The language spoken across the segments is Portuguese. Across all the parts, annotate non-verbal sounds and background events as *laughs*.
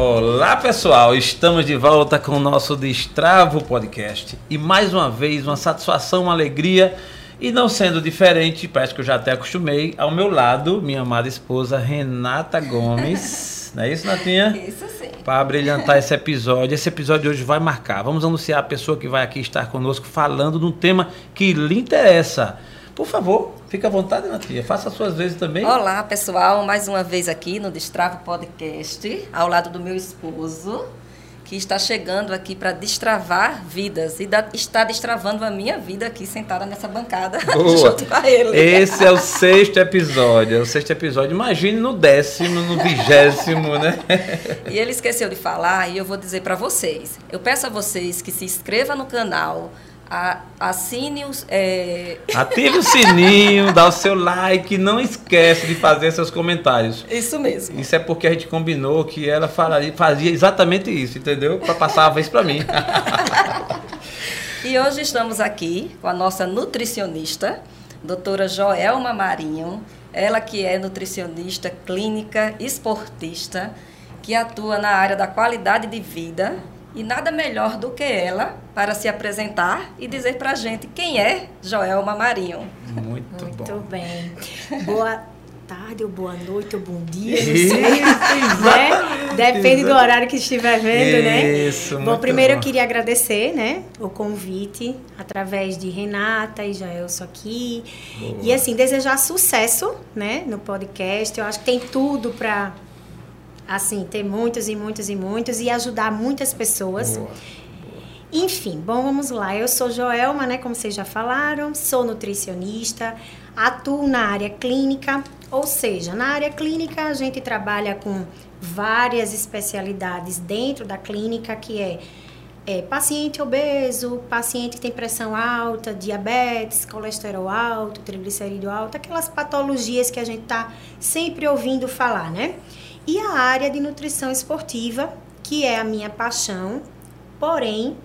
Olá pessoal, estamos de volta com o nosso Destravo Podcast e mais uma vez uma satisfação, uma alegria e não sendo diferente, parece que eu já até acostumei, ao meu lado, minha amada esposa Renata Gomes. *laughs* Não é isso, Natinha? Isso sim. Para brilhantar esse episódio. Esse episódio hoje vai marcar. Vamos anunciar a pessoa que vai aqui estar conosco falando de um tema que lhe interessa. Por favor, fique à vontade, Natinha. Faça as suas vezes também. Olá, pessoal. Mais uma vez aqui no Destravo Podcast, ao lado do meu esposo que está chegando aqui para destravar vidas e da, está destravando a minha vida aqui sentada nessa bancada *laughs* Boa. junto com ele. Esse é o sexto episódio, é o sexto episódio. Imagine no décimo, no vigésimo, né? E ele esqueceu de falar e eu vou dizer para vocês. Eu peço a vocês que se inscrevam no canal, a, assine os. É... Ative o sininho, dá o seu like, não esquece de fazer seus comentários. Isso mesmo. Isso é porque a gente combinou que ela falaria, fazia exatamente isso, entendeu? Para passar a vez para mim. e hoje estamos aqui com a nossa nutricionista, doutora Joelma Marinho. Ela que é nutricionista clínica, esportista, que atua na área da qualidade de vida e nada melhor do que ela para se apresentar e dizer para a gente quem é Joelma Marinho. Muito, Muito bom. bem. Boa tarde, ou boa noite, ou bom dia, não *laughs* sei. né? Depende do horário que estiver vendo, né? Isso, Bom, primeiro bom. eu queria agradecer, né, o convite através de Renata e Jaelso aqui. Boa. E assim, desejar sucesso, né, no podcast. Eu acho que tem tudo para assim, ter muitos e muitos e muitos e ajudar muitas pessoas. Boa. Enfim, bom, vamos lá. Eu sou Joelma, né, como vocês já falaram, sou nutricionista, atuo na área clínica, ou seja, na área clínica a gente trabalha com várias especialidades dentro da clínica, que é, é paciente obeso, paciente que tem pressão alta, diabetes, colesterol alto, triglicerídeo alto, aquelas patologias que a gente está sempre ouvindo falar, né? E a área de nutrição esportiva, que é a minha paixão, Porém,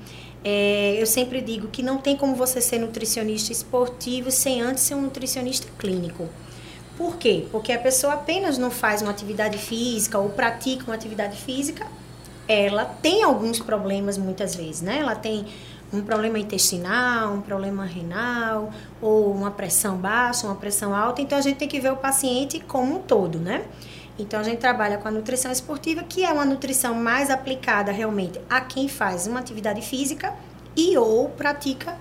é, eu sempre digo que não tem como você ser nutricionista esportivo sem antes ser um nutricionista clínico. Por quê? Porque a pessoa apenas não faz uma atividade física ou pratica uma atividade física, ela tem alguns problemas muitas vezes, né? Ela tem um problema intestinal, um problema renal, ou uma pressão baixa, uma pressão alta, então a gente tem que ver o paciente como um todo, né? Então a gente trabalha com a nutrição esportiva, que é uma nutrição mais aplicada realmente a quem faz uma atividade física e ou pratica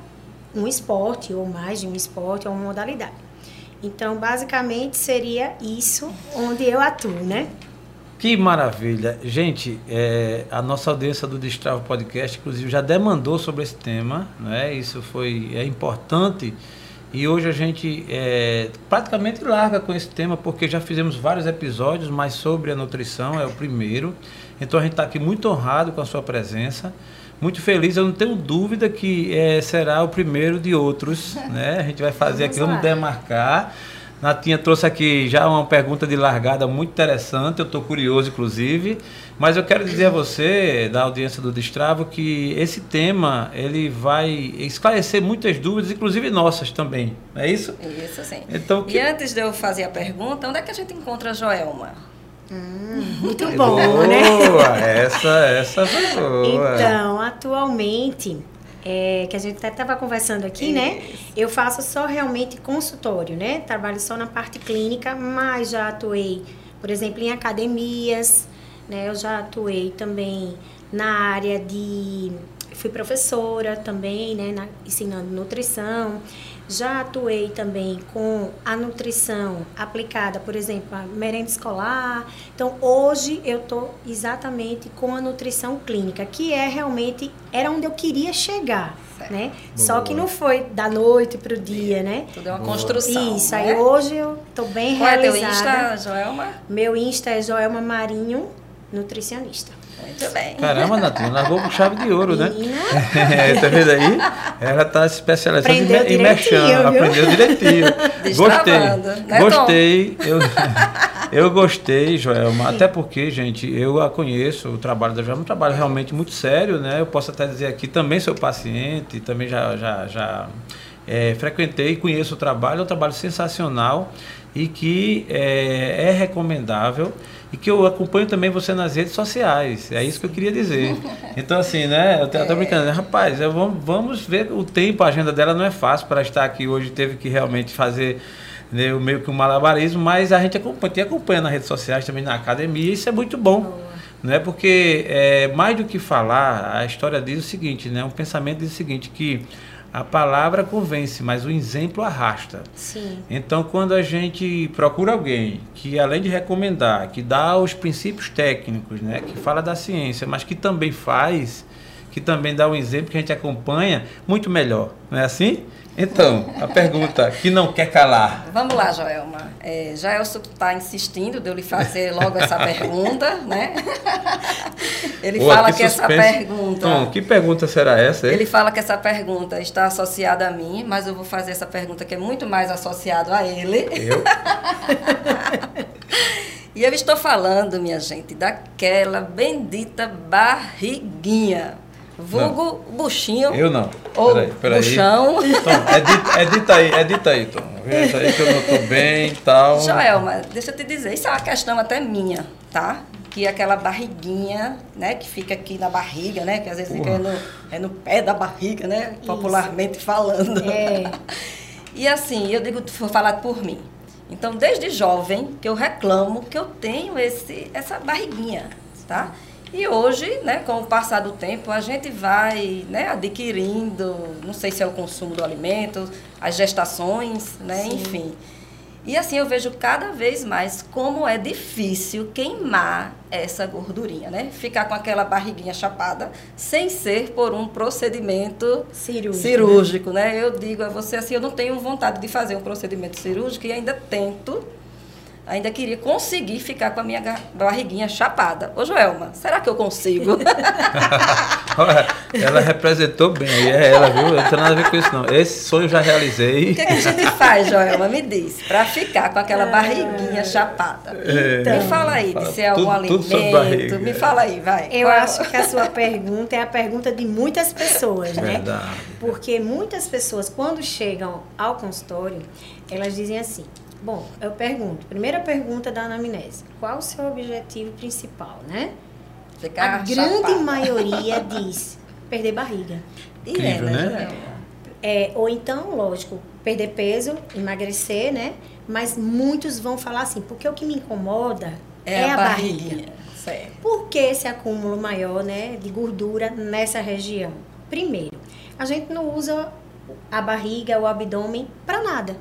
um esporte, ou mais de um esporte, ou uma modalidade. Então, basicamente, seria isso onde eu atuo, né? Que maravilha. Gente, é, a nossa audiência do Destravo Podcast, inclusive, já demandou sobre esse tema, né? Isso foi é importante. E hoje a gente é, praticamente larga com esse tema, porque já fizemos vários episódios, mas sobre a nutrição é o primeiro. Então a gente está aqui muito honrado com a sua presença, muito feliz. Eu não tenho dúvida que é, será o primeiro de outros. *laughs* Né? A gente vai fazer Vamos aqui, vamos lá. demarcar. Natinha trouxe aqui já uma pergunta de largada muito interessante, eu estou curioso, inclusive. Mas eu quero dizer a você, da audiência do Destravo, que esse tema ele vai esclarecer muitas dúvidas, inclusive nossas também. Não é isso? Isso sim. Então, que- E antes de eu fazer a pergunta, onde é que a gente encontra a Joelma? *laughs* Muito bom, boa, né? essa, essa foi boa. Então, atualmente, é, que a gente até estava conversando aqui, né? Eu faço só realmente consultório, né? Trabalho só na parte clínica, mas já atuei, por exemplo, em academias, né? Eu já atuei também na área de. Fui professora também, né? na- ensinando nutrição. Já atuei também com a nutrição aplicada, por exemplo, a merenda escolar. Então, hoje eu estou exatamente com a nutrição clínica, que é realmente era onde eu queria chegar, Certo. né? Só que não foi da noite para o dia, né? Tudo é uma Boa. construção. Isso, né? aí hoje eu estou bem Qual é teu realizada. Insta, Joelma? Meu Insta é Joelma Marinho, nutricionista. Muito bem. Caramba, Natinha, largou com chave de ouro, né? *laughs* É, tá vendo aí? Ela está se especializando em, Aprendeu em direitinho, mexendo, aprendeu direitinho. *laughs* gostei, né, gostei. Eu, *laughs* eu gostei, Joelma, até porque, gente, eu a conheço, o trabalho da Joelma é um trabalho realmente muito sério, né? Eu posso até dizer aqui, também sou paciente, também já, já, já é, frequentei e conheço o trabalho, é um trabalho sensacional e que é, é recomendável e que eu acompanho também você nas redes sociais. É isso que eu queria dizer. *laughs* Então, assim, né? Eu estou é. brincando, né? rapaz, eu, vamos, vamos ver o tempo, a agenda dela não é fácil para estar aqui hoje, teve que realmente fazer né, meio que um malabarismo, mas a gente acompanha, te acompanha nas redes sociais, também na academia, e isso é muito bom. Né? Porque é, mais do que falar, a história diz o seguinte, né? Um pensamento diz o seguinte, que a palavra convence, mas o exemplo arrasta. Sim. Então, quando a gente procura alguém que, além de recomendar, que dá os princípios técnicos, né, que fala da ciência, mas que também faz, que também dá um exemplo que a gente acompanha, muito melhor. Não é assim? Então, a pergunta que não quer calar. Vamos lá, Joelma. É, Jaelson está insistindo de eu lhe fazer logo essa *laughs* pergunta, né? *laughs* Ele fala que, que essa pergunta. Tom, que pergunta será essa? Ele fala que essa pergunta está associada a mim, mas eu vou fazer essa pergunta que é muito mais associada a ele. Eu? *laughs* e eu estou falando, minha gente, daquela bendita barriguinha. Vulgo não. buchinho. Eu não. Ou peraí, peraí. buchão. Tom, edita, edita aí, edita aí, Tom. Edita aí que eu não estou bem e tal. Joelma, deixa eu te dizer, isso é uma questão até minha, tá? Que é aquela barriguinha, né, que fica aqui na barriga, né? Que às vezes Porra. fica no, é no pé da barriga, né? Popularmente isso. falando. É. *laughs* e assim, eu digo, vou falar por mim. Então, desde jovem, que eu reclamo que eu tenho esse, essa barriguinha, tá? E hoje, né, com o passar do tempo, a gente vai né, adquirindo, não sei se é o consumo do alimento, as gestações, né, enfim. E assim eu vejo cada vez mais como é difícil queimar essa gordurinha, né? Ficar com aquela barriguinha chapada sem ser por um procedimento cirúrgico, cirúrgico né? né? Eu digo a você assim, eu não tenho vontade de fazer um procedimento cirúrgico e ainda tento ainda queria conseguir ficar com a minha barriguinha chapada. Ô, Joelma, será que eu consigo? *laughs* ela representou bem, é ela, viu? Não tem nada a ver com isso, não. Esse sonho eu já realizei. O que, é que a gente faz, Joelma? Me diz, para ficar com aquela barriguinha chapada. Então, me fala aí, de ser algum tudo, alimento. Tudo me fala aí, vai. Eu Qual? acho que a sua pergunta é a pergunta de muitas pessoas, né? Verdade. Porque muitas pessoas, quando chegam ao consultório, elas dizem assim, Bom, eu pergunto. Primeira pergunta da anamnese. Qual o seu objetivo principal, né? Ficar A grande maioria *laughs* diz perder barriga. Incrível, é, né? né? É, ou então, lógico, perder peso, emagrecer, né? Mas muitos vão falar assim, porque o que me incomoda é, é a, a barriga. Certo. Por que esse acúmulo maior né, de gordura nessa região? Primeiro, a gente não usa a barriga, o abdômen para nada,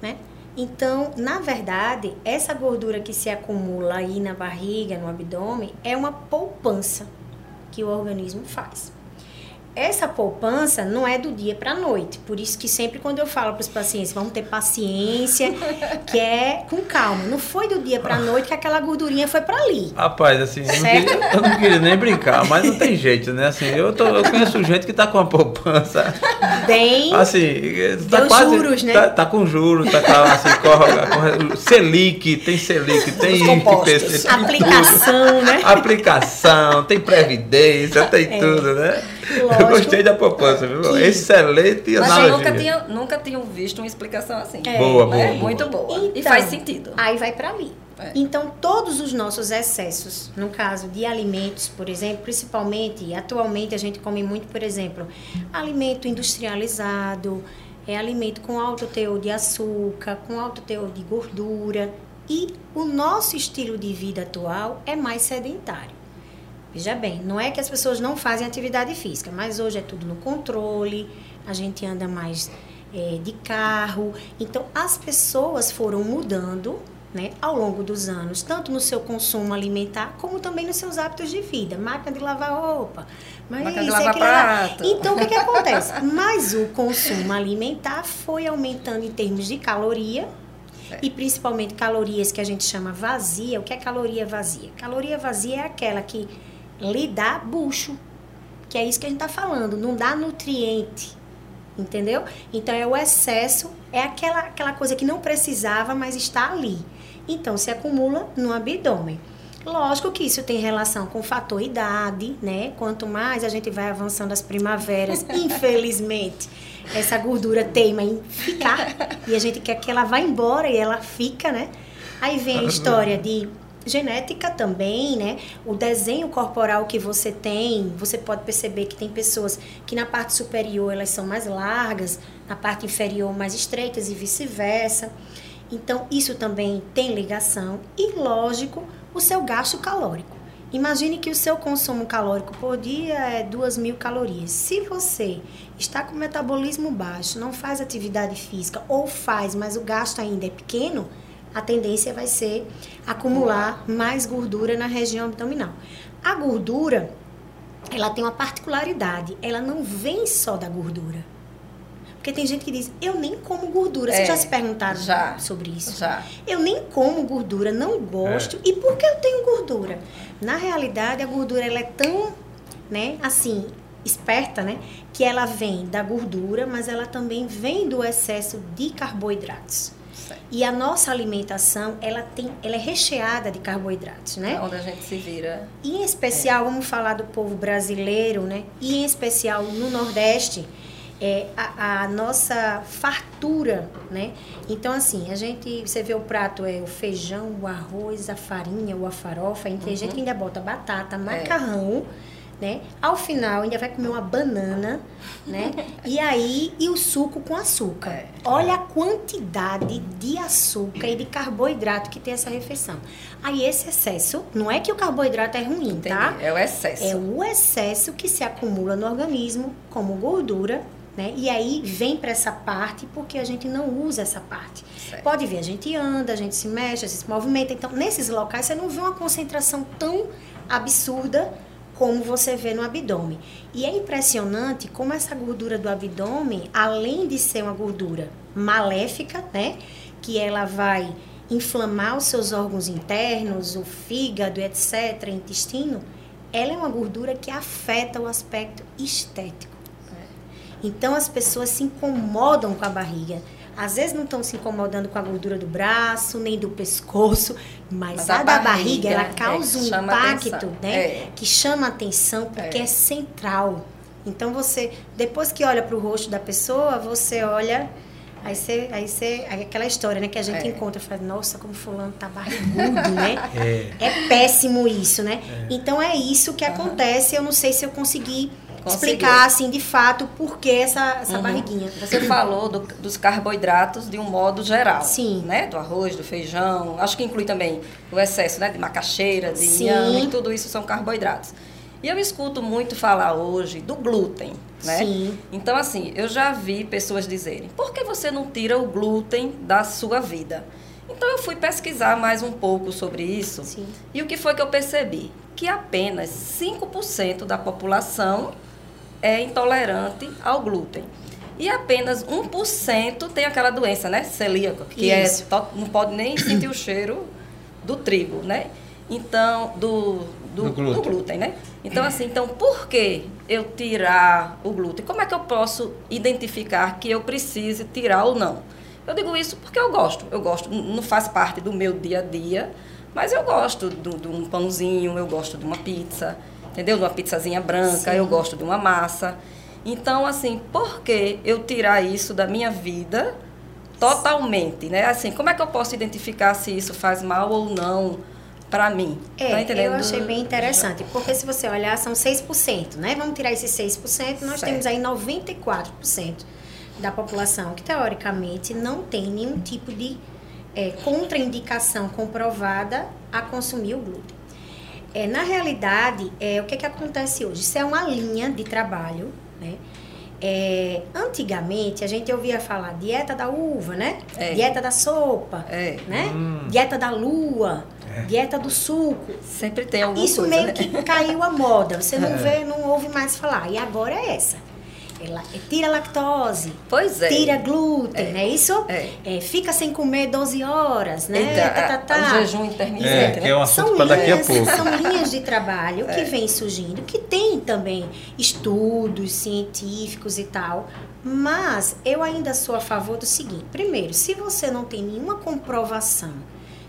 né? Então, na verdade, essa gordura que se acumula aí na barriga, no abdômen, é uma poupança que o organismo faz essa poupança não é do dia para a noite. Por isso que sempre quando eu falo para os pacientes, vamos ter paciência, *laughs* que é com calma. Não foi do dia para a noite que aquela gordurinha foi para ali. Rapaz, assim, eu não, queria, eu não, queria, nem brincar, mas não tem jeito, né? Assim, eu, tô, eu conheço gente que tá com a poupança. *laughs* Bem. Assim, tá quase. juros, né? Tá, tá, com juros, tá com assim, corre, corre, Selic, tem Selic, tem IPC, Aplicação, né? Aplicação, tem Previdência, tem é. tudo, né? Lógico. Eu gostei da poupança, viu? Que... Excelente Mas analogia. eu nunca tinha, nunca tinha visto uma explicação assim. É. Boa, né? boa, Muito boa. Então, e faz sentido. Aí vai para ali. É. Então, todos os nossos excessos, no caso de alimentos, por exemplo, principalmente, atualmente a gente come muito, por exemplo, alimento industrializado, é alimento com alto teor de açúcar, com alto teor de gordura. E o nosso estilo de vida atual é mais sedentário. Veja bem, não é que as pessoas não fazem atividade física, mas hoje é tudo no controle, a gente anda mais é, de carro. Então, as pessoas foram mudando né, ao longo dos anos, tanto no seu consumo alimentar, como também nos seus hábitos de vida. Máquina de lavar roupa, mas Máquina de lavar prato. Então, o que, que *laughs* acontece? Mas o consumo alimentar foi aumentando em termos de caloria, é. E principalmente calorias que a gente chama vazia. O que é caloria vazia? Caloria vazia é aquela que lhe dá bucho. Que é isso que a gente está falando, não dá nutriente. Entendeu? Então é o excesso, é aquela, aquela coisa que não precisava, mas está ali. Então se acumula no abdômen. Lógico que isso tem relação com o fator idade, né? Quanto mais a gente vai avançando as primaveras, *laughs* infelizmente, essa gordura teima em ficar. E a gente quer que ela vá embora e ela fica, né? Aí vem a história de genética também, né? O desenho corporal que você tem, você pode perceber que tem pessoas que na parte superior elas são mais largas, na parte inferior mais estreitas e vice-versa. Então, isso também tem ligação e, lógico, o seu gasto calórico. Imagine que o seu consumo calórico por dia é 2 mil calorias. Se você está com metabolismo baixo, não faz atividade física ou faz, mas o gasto ainda é pequeno, a tendência vai ser acumular mais gordura na região abdominal. A gordura, ela tem uma particularidade, ela não vem só da gordura. Porque tem gente que diz, eu nem como gordura. Vocês É, já se perguntaram já, sobre isso? Já. Eu nem como gordura, não gosto. E por que eu tenho gordura? Na realidade, a gordura ela é tão, né, assim, esperta, né, que ela vem da gordura, mas ela também vem do excesso de carboidratos. Certo. E a nossa alimentação, ela tem, ela é recheada de carboidratos, né? É onde a gente se vira. E em especial, vamos falar do povo brasileiro, né? E em especial no Nordeste, é, a, a nossa fartura, né? Então, assim, a gente, você vê o prato, é o feijão, o arroz, a farinha, ou a farofa, tem gente que ainda bota batata, macarrão, né? Ao final, ainda vai comer uma banana, né? E aí, e o suco com açúcar. É. Olha a quantidade de açúcar e de carboidrato que tem essa refeição. Aí, esse excesso, não é que o carboidrato é ruim, tá? Entendi. É o excesso. É o excesso que se acumula no organismo como gordura, né? E aí vem para essa parte porque a gente não usa essa parte. Certo. Pode ver, a gente anda, a gente se mexe, a gente se movimenta. Então, nesses locais você não vê uma concentração tão absurda como você vê no abdômen. E é impressionante como essa gordura do abdômen, além de ser uma gordura maléfica, né, que ela vai inflamar os seus órgãos internos, o fígado, etc, intestino, ela é uma gordura que afeta o aspecto estético. Então as pessoas se incomodam com a barriga. Às vezes não estão se incomodando com a gordura do braço, nem do pescoço, mas, Mas a, a da barriga, barriga, ela é, causa um chama impacto, atenção. né? É. Que chama atenção porque é, É. central. Então você, depois que olha para o rosto da pessoa, você olha, aí você, aí você, aí aquela história, né, que a gente É. encontra, fala, nossa, como fulano tá barrigudo, né? *laughs* É. É péssimo isso, né? Então é isso que acontece. Eu não sei se eu consegui Conseguiu. explicar, assim, de fato, por que essa, essa Uhum. barriguinha. Você falou do- dos carboidratos de um modo geral. Sim. Né? Do arroz, do feijão. Acho que inclui também o excesso né? de macaxeira, de Sim. inhame, tudo isso são carboidratos. E eu escuto muito falar hoje do glúten, né? Sim. Então, assim, eu já vi pessoas dizerem, por que você não tira o glúten da sua vida? Então, eu fui pesquisar mais um pouco sobre isso. Sim. E o que foi que eu percebi? Que apenas 5% da população é intolerante ao glúten. E apenas 1% tem aquela doença, né? Celíaca, que Isso. é não pode nem *coughs* sentir o cheiro do trigo, né? Então, do, do, Do glúten. do glúten, né? Então, assim, então, por que eu tirar o glúten? Como é que eu posso identificar que eu precise tirar ou não? Eu digo isso porque eu gosto. Eu gosto, não faz parte do meu dia a dia, mas eu gosto do- de um pãozinho, eu gosto de uma pizza, entendeu? De uma pizzazinha branca, Sim. eu gosto de uma massa. Então, assim, por que eu tirar isso da minha vida totalmente, né? Assim, como é que eu posso identificar se isso faz mal ou não para mim? É, Tá entendendo? eu achei bem interessante, porque se você olhar, são 6%, né? Vamos tirar esses 6%, nós Certo. temos aí 94% da população que, teoricamente, não tem nenhum tipo de é, contraindicação comprovada a consumir o glúten. É, na realidade, é, o que, que acontece hoje? Isso é uma linha de trabalho, né? É, antigamente, a gente ouvia falar dieta da uva, né? É. Dieta da sopa, É. né? Hum. Dieta da lua, dieta do suco. Sempre tem alguma Isso coisa, meio né? que caiu a moda. Você não É. vê, não ouve mais falar. E agora é essa. Ela é, tira lactose, Pois é. tira glúten, É. não é isso? É. É, fica sem comer 12 horas, né? Eita, Tá, tá, tá. O jejum intermitente, É, né? que é um assunto São para daqui a linhas, pouco. são linhas de trabalho É. que vem surgindo, que tem também estudos científicos e tal. Mas eu ainda sou a favor do seguinte: primeiro, se você não tem nenhuma comprovação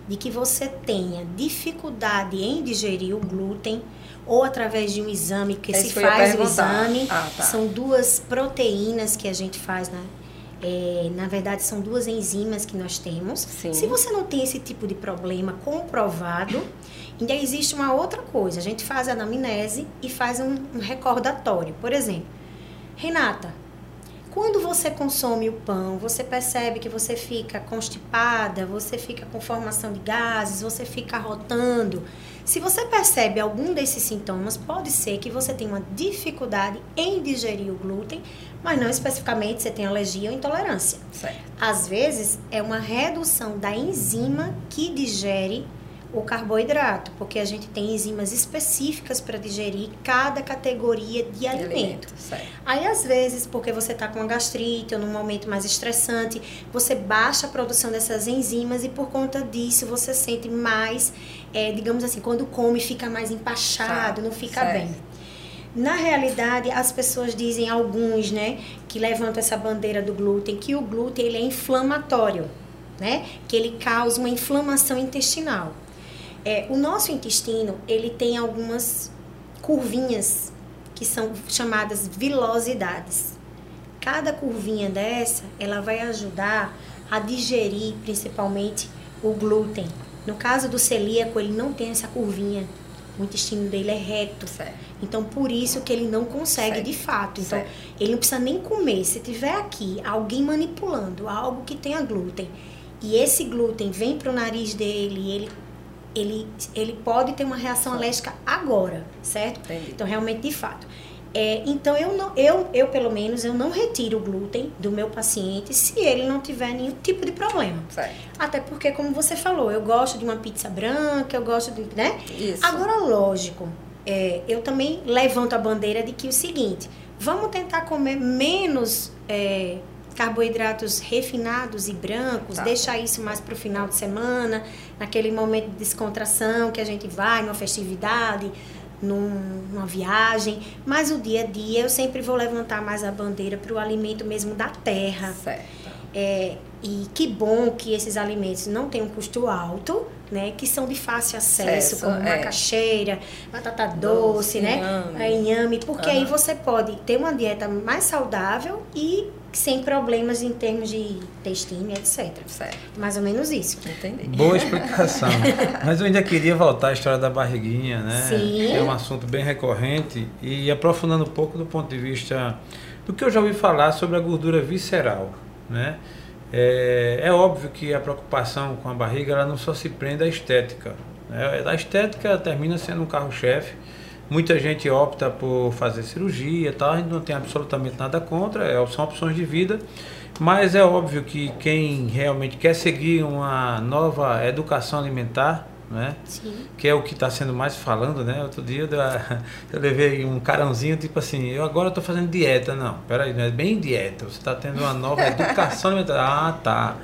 de que você tenha dificuldade em digerir o glúten, ou através de um exame, que É se faz o exame, Ah, tá. são duas proteínas que a gente faz, né? É, na verdade, são duas enzimas que nós temos. Sim. Se você não tem esse tipo de problema comprovado, ainda existe uma outra coisa. A gente faz a anamnese e faz um, um recordatório. Por exemplo, Renata, quando você consome o pão, você percebe que você fica constipada, você fica com formação de gases, você fica rotando. Se você percebe algum desses sintomas, pode ser que você tenha uma dificuldade em digerir o glúten, mas não especificamente você tem alergia ou intolerância. Certo. Às vezes é uma redução da enzima que digere o carboidrato, porque a gente tem enzimas específicas para digerir cada categoria de alimento. Certo. Aí, às vezes, porque você está com uma gastrite ou num momento mais estressante, você baixa a produção dessas enzimas e por conta disso você sente mais, é, digamos assim, quando come fica mais empachado, não fica Certo. bem. Na realidade, as pessoas dizem, alguns, né, que levantam essa bandeira do glúten, que o glúten ele é inflamatório, né? Que ele causa uma inflamação intestinal. É, o nosso intestino, ele tem algumas curvinhas que são chamadas vilosidades. Cada curvinha dessa, ela vai ajudar a digerir principalmente o glúten. No caso do celíaco, ele não tem essa curvinha. O intestino dele é reto. Certo. Então, por isso que ele não consegue Certo. de fato. Então, Certo. ele não precisa nem comer. Se tiver aqui alguém manipulando algo que tenha glúten e esse glúten vem para o nariz dele, ele, ele, ele pode ter uma reação alérgica agora, certo? Entendi. Então, realmente, de fato. É, então, eu, não, eu, eu, pelo menos, eu não retiro o glúten do meu paciente se ele não tiver nenhum tipo de problema. Certo. Até porque, como você falou, eu gosto de uma pizza branca, eu gosto de, né? Isso. Agora, lógico, é, eu também levanto a bandeira de que o seguinte, vamos tentar comer menos é, carboidratos refinados e brancos, Tá. deixar isso mais para o final de semana, naquele momento de descontração que a gente vai, numa festividade, num- numa viagem. Mas o dia a dia eu sempre vou levantar mais a bandeira para o alimento mesmo da terra. Certo. É, e que bom que esses alimentos não têm um custo alto, né? Que são de fácil acesso, como é. macaxeira, batata doce, Doce, né? inhame. É, inhame, porque aí Aham. você pode ter uma dieta mais saudável e sem problemas em termos de intestino, etc. Certo. Mais ou menos isso. Entendi. Boa explicação. *laughs* Mas eu ainda queria voltar à história da barriguinha, né? Sim. Que é um assunto bem recorrente e aprofundando um pouco do ponto de vista do que eu já ouvi falar sobre a gordura visceral, né? É, é óbvio que a preocupação com a barriga ela não só se prende à estética. Né? A estética termina sendo um carro-chefe. Muita gente opta por fazer cirurgia, tal. a gente não tem absolutamente nada contra, é, são opções de vida. Mas é óbvio que quem realmente quer seguir uma nova educação alimentar, né? Sim. que é o que está sendo mais falando, né? Outro dia *laughs* eu, levei um carãozinho, tipo assim, eu agora estou fazendo dieta. Não, peraí, não é bem dieta, você está tendo uma nova *laughs* educação alimentar. Ah, tá.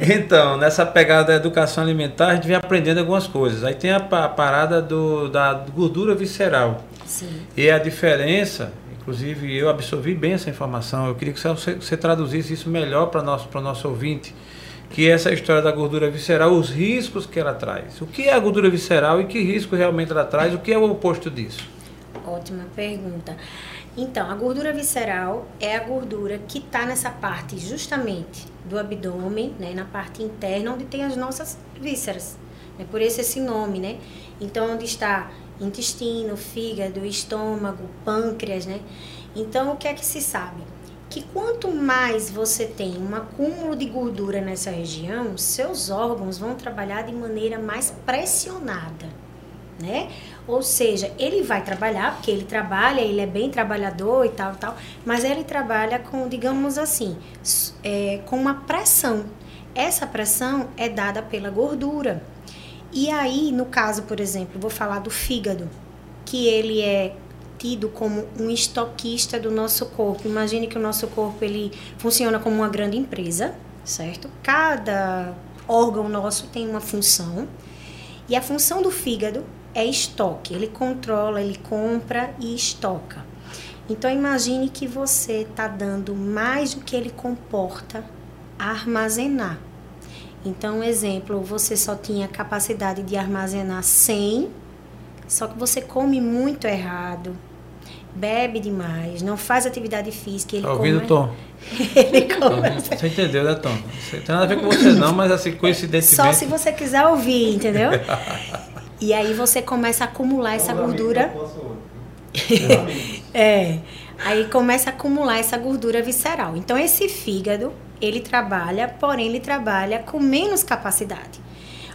Então, nessa pegada da educação alimentar, a gente vem aprendendo algumas coisas. Aí tem a, pa- parada do, da gordura visceral. Sim. E a diferença, inclusive eu absorvi bem essa informação, eu queria que você, você traduzisse isso melhor para o nosso, nosso ouvinte, que essa história da gordura visceral, os riscos que ela traz. O que é a gordura visceral e que risco realmente ela traz? O que é o oposto disso? Ótima pergunta. Então, a gordura visceral é a gordura que está nessa parte justamente do abdômen, né, na parte interna, onde tem as nossas vísceras. É por isso esse nome, né? Então, onde está intestino, fígado, estômago, pâncreas, né? Então, o que é que se sabe? Que quanto mais você tem um acúmulo de gordura nessa região, seus órgãos vão trabalhar de maneira mais pressionada né? Ou seja, ele vai trabalhar, porque ele trabalha, ele é bem trabalhador e tal, tal, mas ele trabalha com, digamos assim, é, com uma pressão. Essa pressão é dada pela gordura. E aí, no caso, por exemplo, vou falar do fígado, que ele é tido como um estoquista do nosso corpo. Imagine que o nosso corpo ele funciona como uma grande empresa, certo? Cada órgão nosso tem uma função. E a função do fígado é estoque. Ele controla, ele compra e estoca. Então imagine que você está dando mais do que ele comporta a armazenar. Então, exemplo, você só tinha capacidade de armazenar 100, só que você come muito errado. Bebe demais, não faz atividade física, ele Tá ouvindo, come- Tom? *laughs* ele começa ouvindo? Você entendeu, né, Tom? Não tem nada a ver com você não, mas assim, coincidentemente... Só se você quiser ouvir, entendeu? e aí você começa a acumular essa gordura. *laughs* É. Aí começa a acumular essa gordura visceral. Então esse fígado, ele trabalha, porém ele trabalha com menos capacidade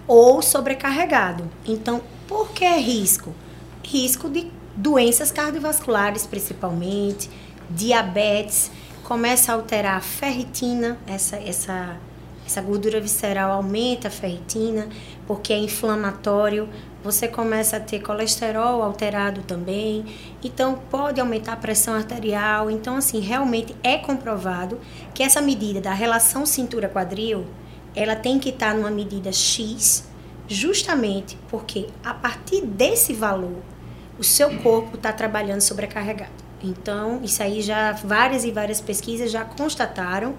ou sobrecarregado. Então, por que é risco? Risco de doenças cardiovasculares, principalmente, diabetes, começa a alterar a ferritina, essa essa essa gordura visceral aumenta a ferritina, porque é inflamatório. Você começa a ter colesterol alterado também. Então, pode aumentar a pressão arterial. Então, assim, realmente é comprovado que essa medida da relação cintura-quadril, ela tem que estar numa medida X, justamente porque a partir desse valor, o seu corpo está trabalhando sobrecarregado. Então, isso aí já várias e várias pesquisas já constataram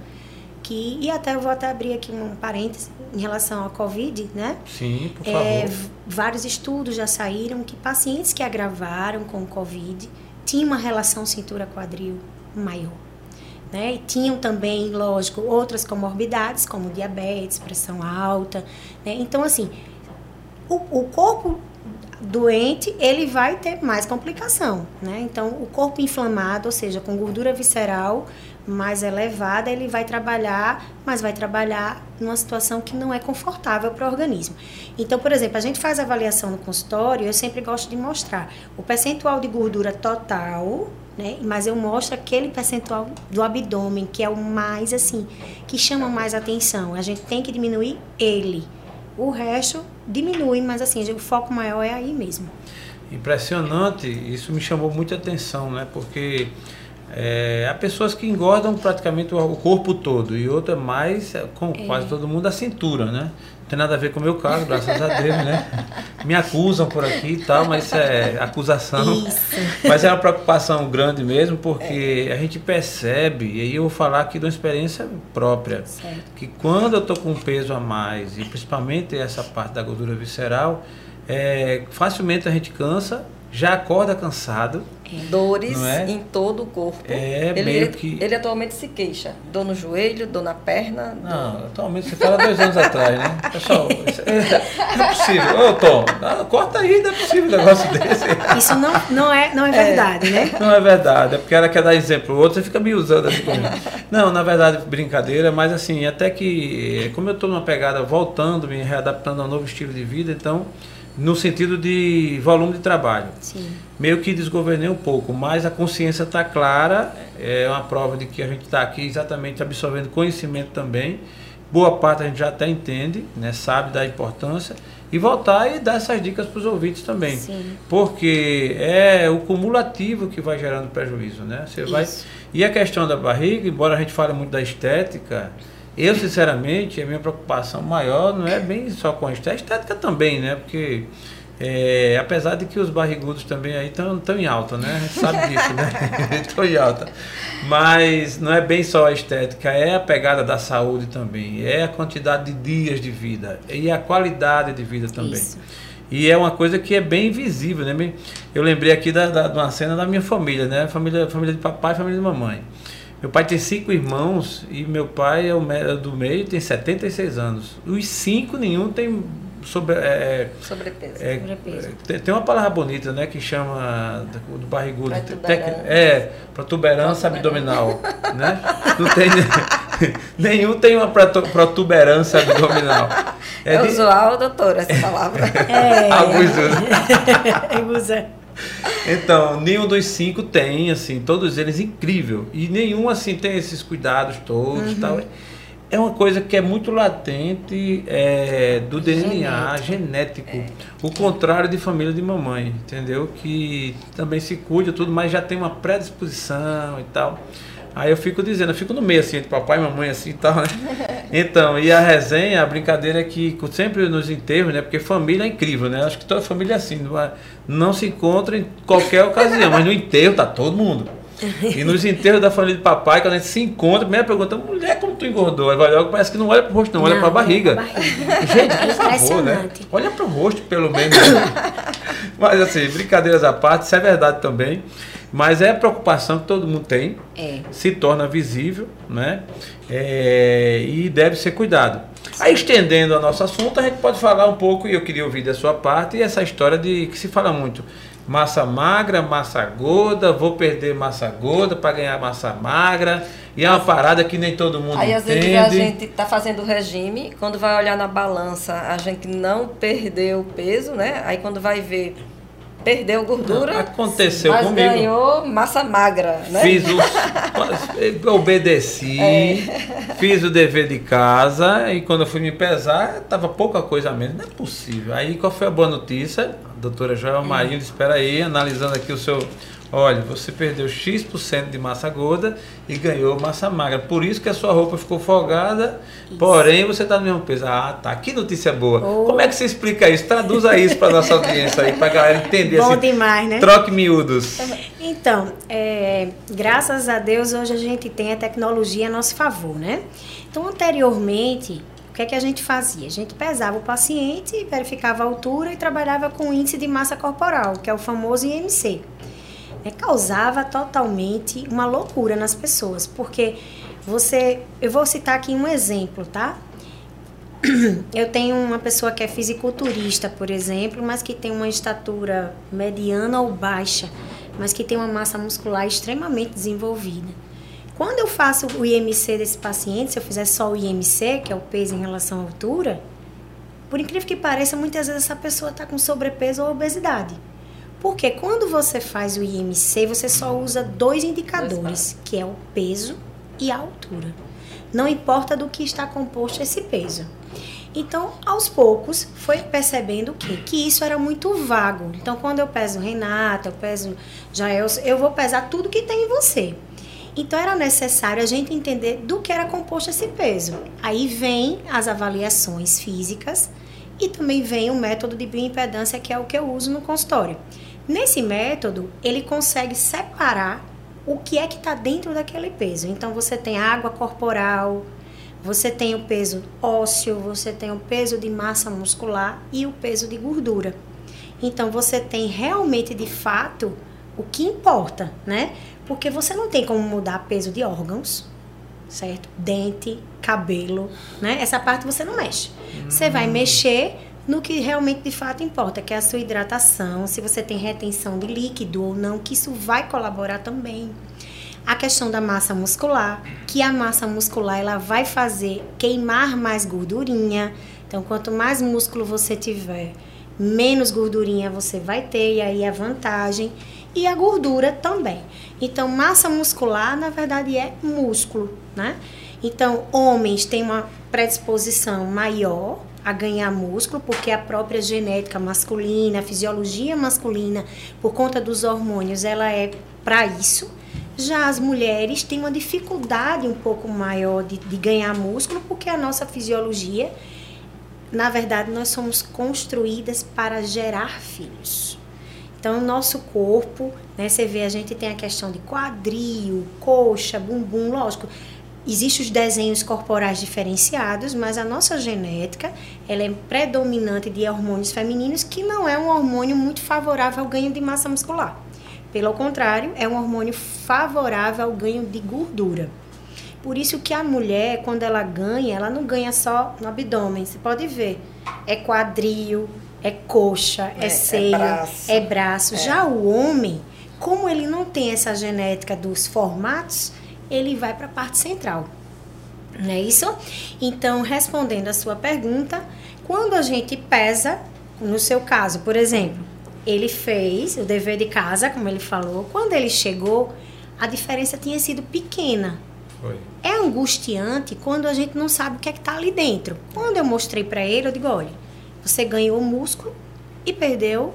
que, e até eu vou até abrir aqui um parêntese em relação ao Covid, né? Sim, por É, favor. v- vários estudos já saíram que pacientes que agravaram com Covid tinham uma relação cintura-quadril maior. Né? E tinham também, lógico, outras comorbidades, como diabetes, pressão alta. Né? Então, assim, o, o corpo doente, ele vai ter mais complicação, né? Então, o corpo inflamado, ou seja, com gordura visceral mais elevada, ele vai trabalhar, mas vai trabalhar numa situação que não é confortável para o organismo. Então, por exemplo, a gente faz avaliação no consultório, eu sempre gosto de mostrar o percentual de gordura total, né? Mas eu mostro aquele percentual do abdômen, que é o mais assim, que chama mais atenção. A gente tem que diminuir ele. O resto diminui, mas assim, o foco maior é aí mesmo. Impressionante, isso me chamou muita atenção, né? Porque é, há pessoas que engordam praticamente o, corpo todo e outra mais, é, com quase todo mundo, a cintura, né? Não tem nada a ver com o meu caso, graças a Deus, né? *laughs* Me acusam por aqui e tal, mas isso é acusação. Isso. Mas é uma preocupação grande mesmo, porque a gente percebe, e aí eu vou falar aqui de uma experiência própria, Certo. que quando eu tô com peso a mais, e principalmente essa parte da gordura visceral, é, facilmente a gente cansa, já acorda cansado. Dores é? em todo o corpo. É, ele, meio que- ele atualmente se queixa. Dor no joelho, dor na perna. Não, atualmente você fala dois anos atrás, né? Pessoal, isso é, não é possível. Ô, Tom, não, corta aí, não é possível um negócio desse. Isso não, não, é, não é verdade, né? Não é verdade, é porque ela quer dar exemplo. O outro você fica me usando assim comigo. Não, na verdade, brincadeira, mas assim, até que, como eu estou numa pegada voltando, me readaptando a um novo estilo de vida, então, no sentido de volume de trabalho. Sim. Meio que desgovernei um pouco, mas a consciência está clara, é uma prova de que a gente está aqui exatamente absorvendo conhecimento também. Boa parte a gente já até entende, né, sabe da importância, e voltar e dar essas dicas para os ouvintes também. Sim. Porque é o cumulativo que vai gerando prejuízo, né? Você vai Isso. E a questão da barriga, embora a gente fale muito da estética, eu sinceramente a minha preocupação maior não é bem só com a estética, a estética também, né? Porque é, apesar de que os barrigudos também aí estão tão em alta, né? A gente sabe disso, né? *laughs* Estão em alta. Mas não é bem só a estética, é a pegada da saúde também, é a quantidade de dias de vida e a qualidade de vida também. Isso. E é uma coisa que é bem visível, né? Eu lembrei aqui da, da- de uma cena da minha família, né? Família, família de papai e família de mamãe. Meu pai tem cinco irmãos e meu pai é o é do meio tem 76 anos. Os cinco, nenhum tem sobre, é, Sobrepeso. é, Sobrepeso. tem, tem uma palavra bonita, né? Que chama do, do barrigudo. Protuberância. Tec- É, protuberância abdominal, né? Não tem... *laughs* Nenhum tem uma protu- protuberância abdominal. É, de- usual, doutora, essa palavra. É. *laughs* Alguns usam. *laughs* Então, nenhum dos cinco tem, assim, todos eles incrível. E nenhum, assim, tem esses cuidados todos e tal. É uma coisa que é muito latente é, do DNA, genético. O contrário de família de mamãe, entendeu? Que também se cuida tudo, mas já tem uma predisposição e tal. Aí eu fico dizendo, eu fico no meio assim, entre papai e mamãe assim e tal, né? *laughs* Então, e a resenha, a brincadeira é que sempre nos enterros, né? Porque família é incrível, né? Acho que toda família é assim, não, é- não se encontra em qualquer ocasião, mas no enterro tá todo mundo. E nos enterros da família de papai, quando a gente se encontra, a primeira pergunta, mulher, como tu engordou? Aí vai logo, parece que não olha pro rosto, não, olha Não, pra barriga. barriga. Gente, por É favor, né? Olha pro rosto, pelo menos. Mas assim, brincadeiras à parte, isso é verdade também. Mas é a preocupação que todo mundo tem, É. se torna visível, né? É, e deve ser cuidado. Aí, estendendo o nosso assunto, a gente pode falar um pouco, e eu queria ouvir da sua parte, essa história de que se fala muito. Massa magra, massa gorda, vou perder massa gorda para ganhar massa magra. E é uma parada que nem todo mundo Aí às entende. vezes a gente está fazendo regime, quando vai olhar na balança, a gente não perdeu peso, né? Aí quando vai ver, perdeu gordura. Aconteceu mas comigo. ganhou massa magra, né? Fiz os. obedeci, fiz o dever de casa e quando eu fui me pesar, tava pouca coisa a menos. Não é possível. Aí qual foi a boa notícia? A doutora Joel Marinho disse: espera aí, analisando aqui o seu. Olha, você perdeu X% de massa gorda e ganhou massa magra. Por isso que a sua roupa ficou folgada, porém você está no mesmo peso. Ah, tá. Que notícia boa. Oh. Como é que você explica isso? Traduza isso para nossa audiência aí, para a galera entender. Bom assim, demais, né? Troque miúdos. Então, é, graças a Deus, hoje a gente tem a tecnologia a nosso favor, né? Então, anteriormente, o que é que a gente fazia? A gente pesava o paciente, verificava a altura e trabalhava com o índice de massa corporal, que é o famoso IMC. É, causava totalmente uma loucura nas pessoas, porque você... Eu vou citar aqui um exemplo, tá? *clears throat* Eu tenho uma pessoa que é fisiculturista, por exemplo, mas que tem uma estatura mediana ou baixa, mas que tem uma massa muscular extremamente desenvolvida. Quando eu faço o IMC desse paciente, se eu fizer só o IMC, que é o peso em relação à altura, por incrível que pareça, muitas vezes essa pessoa está com sobrepeso ou obesidade. Porque quando você faz o IMC, você só usa dois indicadores, que é o peso e a altura. Não importa do que está composto esse peso. Então, aos poucos, foi percebendo que, que isso era muito vago. Então, quando eu peso Renata, eu peso Jael, eu vou pesar tudo que tem em você. Então, era necessário a gente entender do que era composto esse peso. Aí vem as avaliações físicas e também vem o método de bioimpedância, que é o que eu uso no consultório. Nesse método, ele consegue separar o que é que está dentro daquele peso. Então, você tem água corporal, você tem o peso ósseo, você tem o peso de massa muscular e o peso de gordura. Então, você tem realmente, de fato, o que importa, né? Porque você não tem como mudar peso de órgãos, certo? Dente, cabelo, né? Essa parte você não mexe. Você vai mexer no que realmente de fato importa, que é a sua hidratação, se você tem retenção de líquido ou não, que isso vai colaborar também. A questão da massa muscular, que a massa muscular ela vai fazer queimar mais gordurinha. Então, quanto mais músculo você tiver, menos gordurinha você vai ter, e aí a vantagem. E a gordura também. Então, massa muscular, na verdade, é músculo, né? Então, homens têm uma predisposição maior a ganhar músculo, porque a própria genética masculina, a fisiologia masculina, por conta dos hormônios, ela é para isso. Já as mulheres têm uma dificuldade um pouco maior de, de ganhar músculo, porque a nossa fisiologia, na verdade, nós somos construídas para gerar filhos. Então, o nosso corpo, né, você vê, a gente tem a questão de quadril, coxa, bumbum, lógico. Existem os desenhos corporais diferenciados, mas a nossa genética, ela é predominante de hormônios femininos, que não é um hormônio muito favorável ao ganho de massa muscular. Pelo contrário, é um hormônio favorável ao ganho de gordura. Por isso que a mulher, quando ela ganha, ela não ganha só no abdômen. Você pode ver, é quadril, é coxa, é, É, é seio, braço. é braço. Já o homem, como ele não tem essa genética dos formatos, ele vai para a parte central. Não é isso? Então, respondendo a sua pergunta, quando a gente pesa, no seu caso, por exemplo, ele fez o dever de casa, como ele falou, quando ele chegou, a diferença tinha sido pequena. Foi. É angustiante quando a gente não sabe o que é que tá ali dentro. Quando eu mostrei para ele, eu digo, olha, você ganhou músculo e perdeu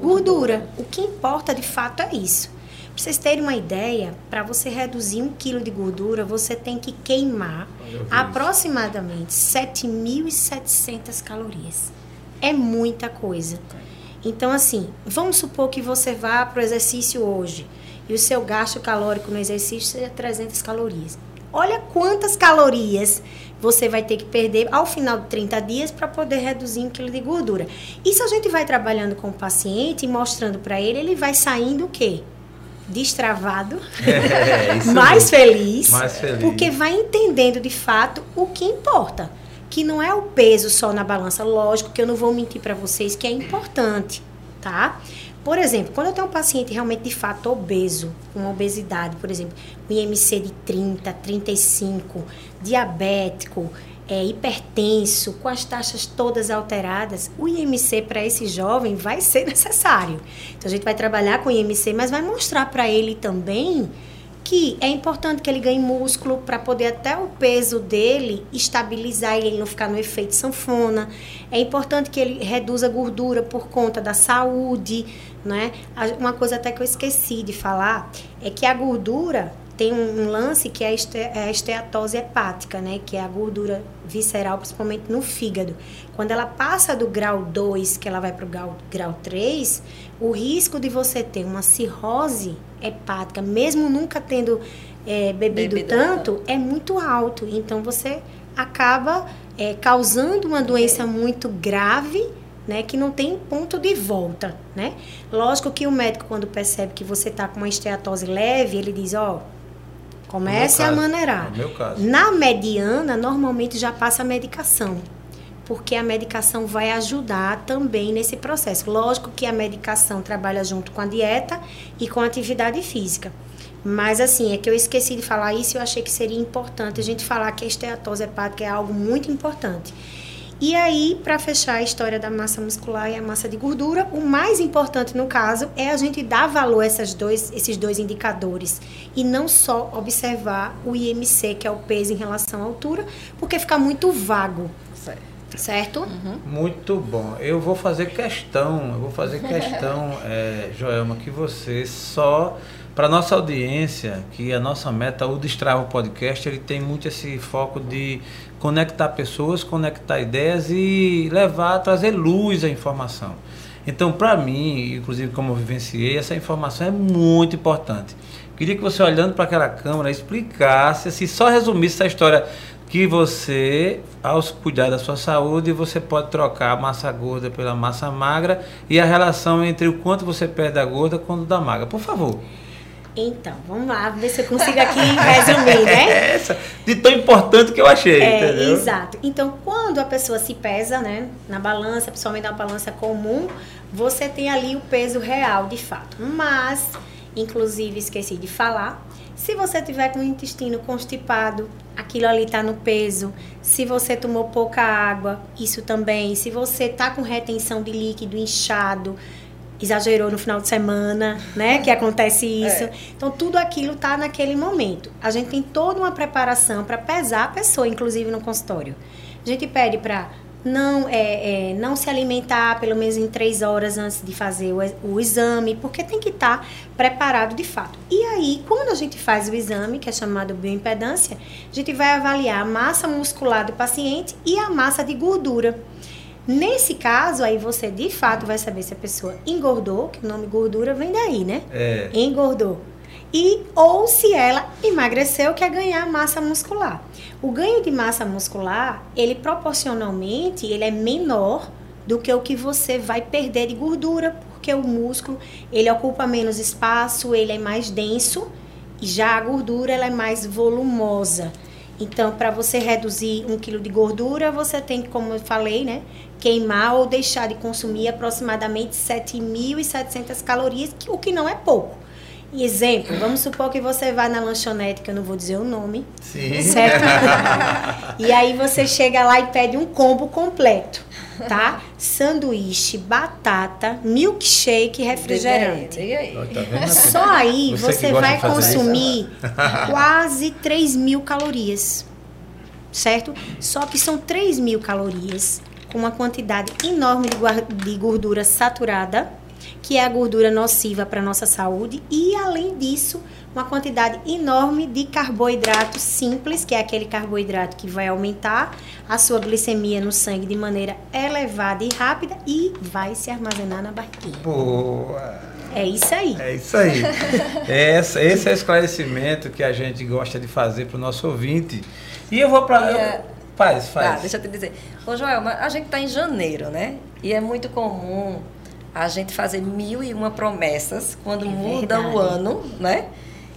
gordura. O que importa de fato é isso. Pra vocês terem uma ideia, para você reduzir um quilo de gordura, você tem que queimar aproximadamente 7.700 calorias. É muita coisa. Então, assim, vamos supor que você vá para o exercício hoje e o seu gasto calórico no exercício seja 300 calorias. Olha quantas calorias você vai ter que perder ao final de 30 dias para poder reduzir um quilo de gordura. Isso a gente vai trabalhando com o paciente e mostrando para ele, ele vai saindo o quê? Destravado, *laughs* é, *laughs* mais feliz, mais feliz, porque vai entendendo de fato o que importa, que não é o peso só na balança. Lógico que eu não vou mentir para vocês que é importante, tá? Por exemplo, quando eu tenho um paciente realmente de fato obeso, com obesidade, por exemplo, um IMC de 30, 35, diabético, é, hipertenso, com as taxas todas alteradas, o IMC para esse jovem vai ser *laughs* necessário. Então a gente vai trabalhar com o IMC, mas vai mostrar para ele também que é importante que ele ganhe músculo para poder até o peso dele estabilizar e ele não ficar no efeito sanfona. É importante que ele reduza a gordura por conta da saúde, né? Uma coisa até que eu esqueci de falar é que a gordura tem um, lance que é a esteatose hepática, né? Que é a gordura visceral, principalmente no fígado. Quando ela passa do grau 2, que ela vai para o grau, grau 3, o risco de você ter uma cirrose hepática, mesmo nunca tendo é, bebido tanto, é muito alto. Então você acaba é, causando uma doença muito grave né, que não tem ponto de volta, né? Lógico que o médico quando percebe que você está com uma esteatose leve, ele diz, ó, oh, Comece a maneirar. Na mediana, normalmente já passa a medicação. Porque a medicação vai ajudar também nesse processo. Lógico que a medicação trabalha junto com a dieta e com a atividade física. Mas assim, é que eu esqueci de falar isso e eu achei que seria importante a gente falar que a esteatose hepática é algo muito importante. E aí, para fechar a história da massa muscular e a massa de gordura, o mais importante no caso é a gente dar valor a essas dois, esses dois indicadores e não só observar o IMC, que é o peso em relação à altura, porque fica muito vago. Certo? certo? Uhum. Muito bom. Eu vou fazer questão, eu vou fazer questão, é, *laughs* Joelma, que você só para nossa audiência, que a nossa meta, o Destrava Podcast, ele tem muito esse foco de conectar pessoas, conectar ideias e levar, trazer luz à informação. Então, para mim, inclusive como eu vivenciei, essa informação é muito importante. Queria que você, olhando para aquela câmera, explicasse, assim, só resumisse essa história que você, ao cuidar da sua saúde, você pode trocar a massa gorda pela massa magra e a relação entre o quanto você perde a gorda quando da magra. Por favor. Então, vamos lá, ver se eu consigo aqui resumir, né? *laughs* Essa, de tão importante que eu achei, é, entendeu? Exato. Então, quando a pessoa se pesa, né, na balança, principalmente na balança comum, você tem ali o peso real, de fato. Mas, inclusive, esqueci de falar, se você tiver com o intestino constipado, aquilo ali está no peso. Se você tomou pouca água, isso também. Se você está com retenção de líquido inchado, exagerou no final de semana, né? Que acontece é. isso. É. Então, tudo aquilo tá naquele momento. A gente tem toda uma preparação para pesar a pessoa, inclusive no consultório. A gente pede para não, é, é, não se alimentar pelo menos em três horas antes de fazer o, o exame, porque tem que estar tá preparado de fato. E aí, quando a gente faz o exame, que é chamado bioimpedância, a gente vai avaliar a massa muscular do paciente e a massa de gordura. Nesse caso, aí você de fato vai saber se a pessoa engordou, que o nome gordura vem daí, né? É. Engordou. E ou se ela emagreceu, quer ganhar massa muscular. O ganho de massa muscular, ele proporcionalmente, ele é menor do que o que você vai perder de gordura, porque o músculo, ele ocupa menos espaço, ele é mais denso, e já a gordura ela é mais volumosa. Então, para você reduzir um quilo de gordura, você tem que, como eu falei, né, queimar ou deixar de consumir aproximadamente 7.700 calorias, o que não é pouco. Exemplo, vamos supor que você vai na lanchonete, que eu não vou dizer o nome. Sim. Certo? *laughs* e aí você chega lá e pede um combo completo, tá? Sanduíche, batata, milkshake e refrigerante. Diga aí. Tá Só aí você, você vai consumir *laughs* quase 3 mil calorias. Certo? Só que são 3 mil calorias com uma quantidade enorme de gordura saturada, que é a gordura nociva para a nossa saúde, e além disso, uma quantidade enorme de carboidrato simples, que é aquele carboidrato que vai aumentar a sua glicemia no sangue de maneira elevada e rápida e vai se armazenar na barriguinha. Boa! É isso aí. É isso aí. esse, esse é o esclarecimento que a gente gosta de fazer para o nosso ouvinte. E eu vou para. Faz, faz. Tá, deixa eu te dizer. Ô, Joel, a gente está em janeiro, né? E é muito comum a gente fazer mil e uma promessas quando é muda o ano, né?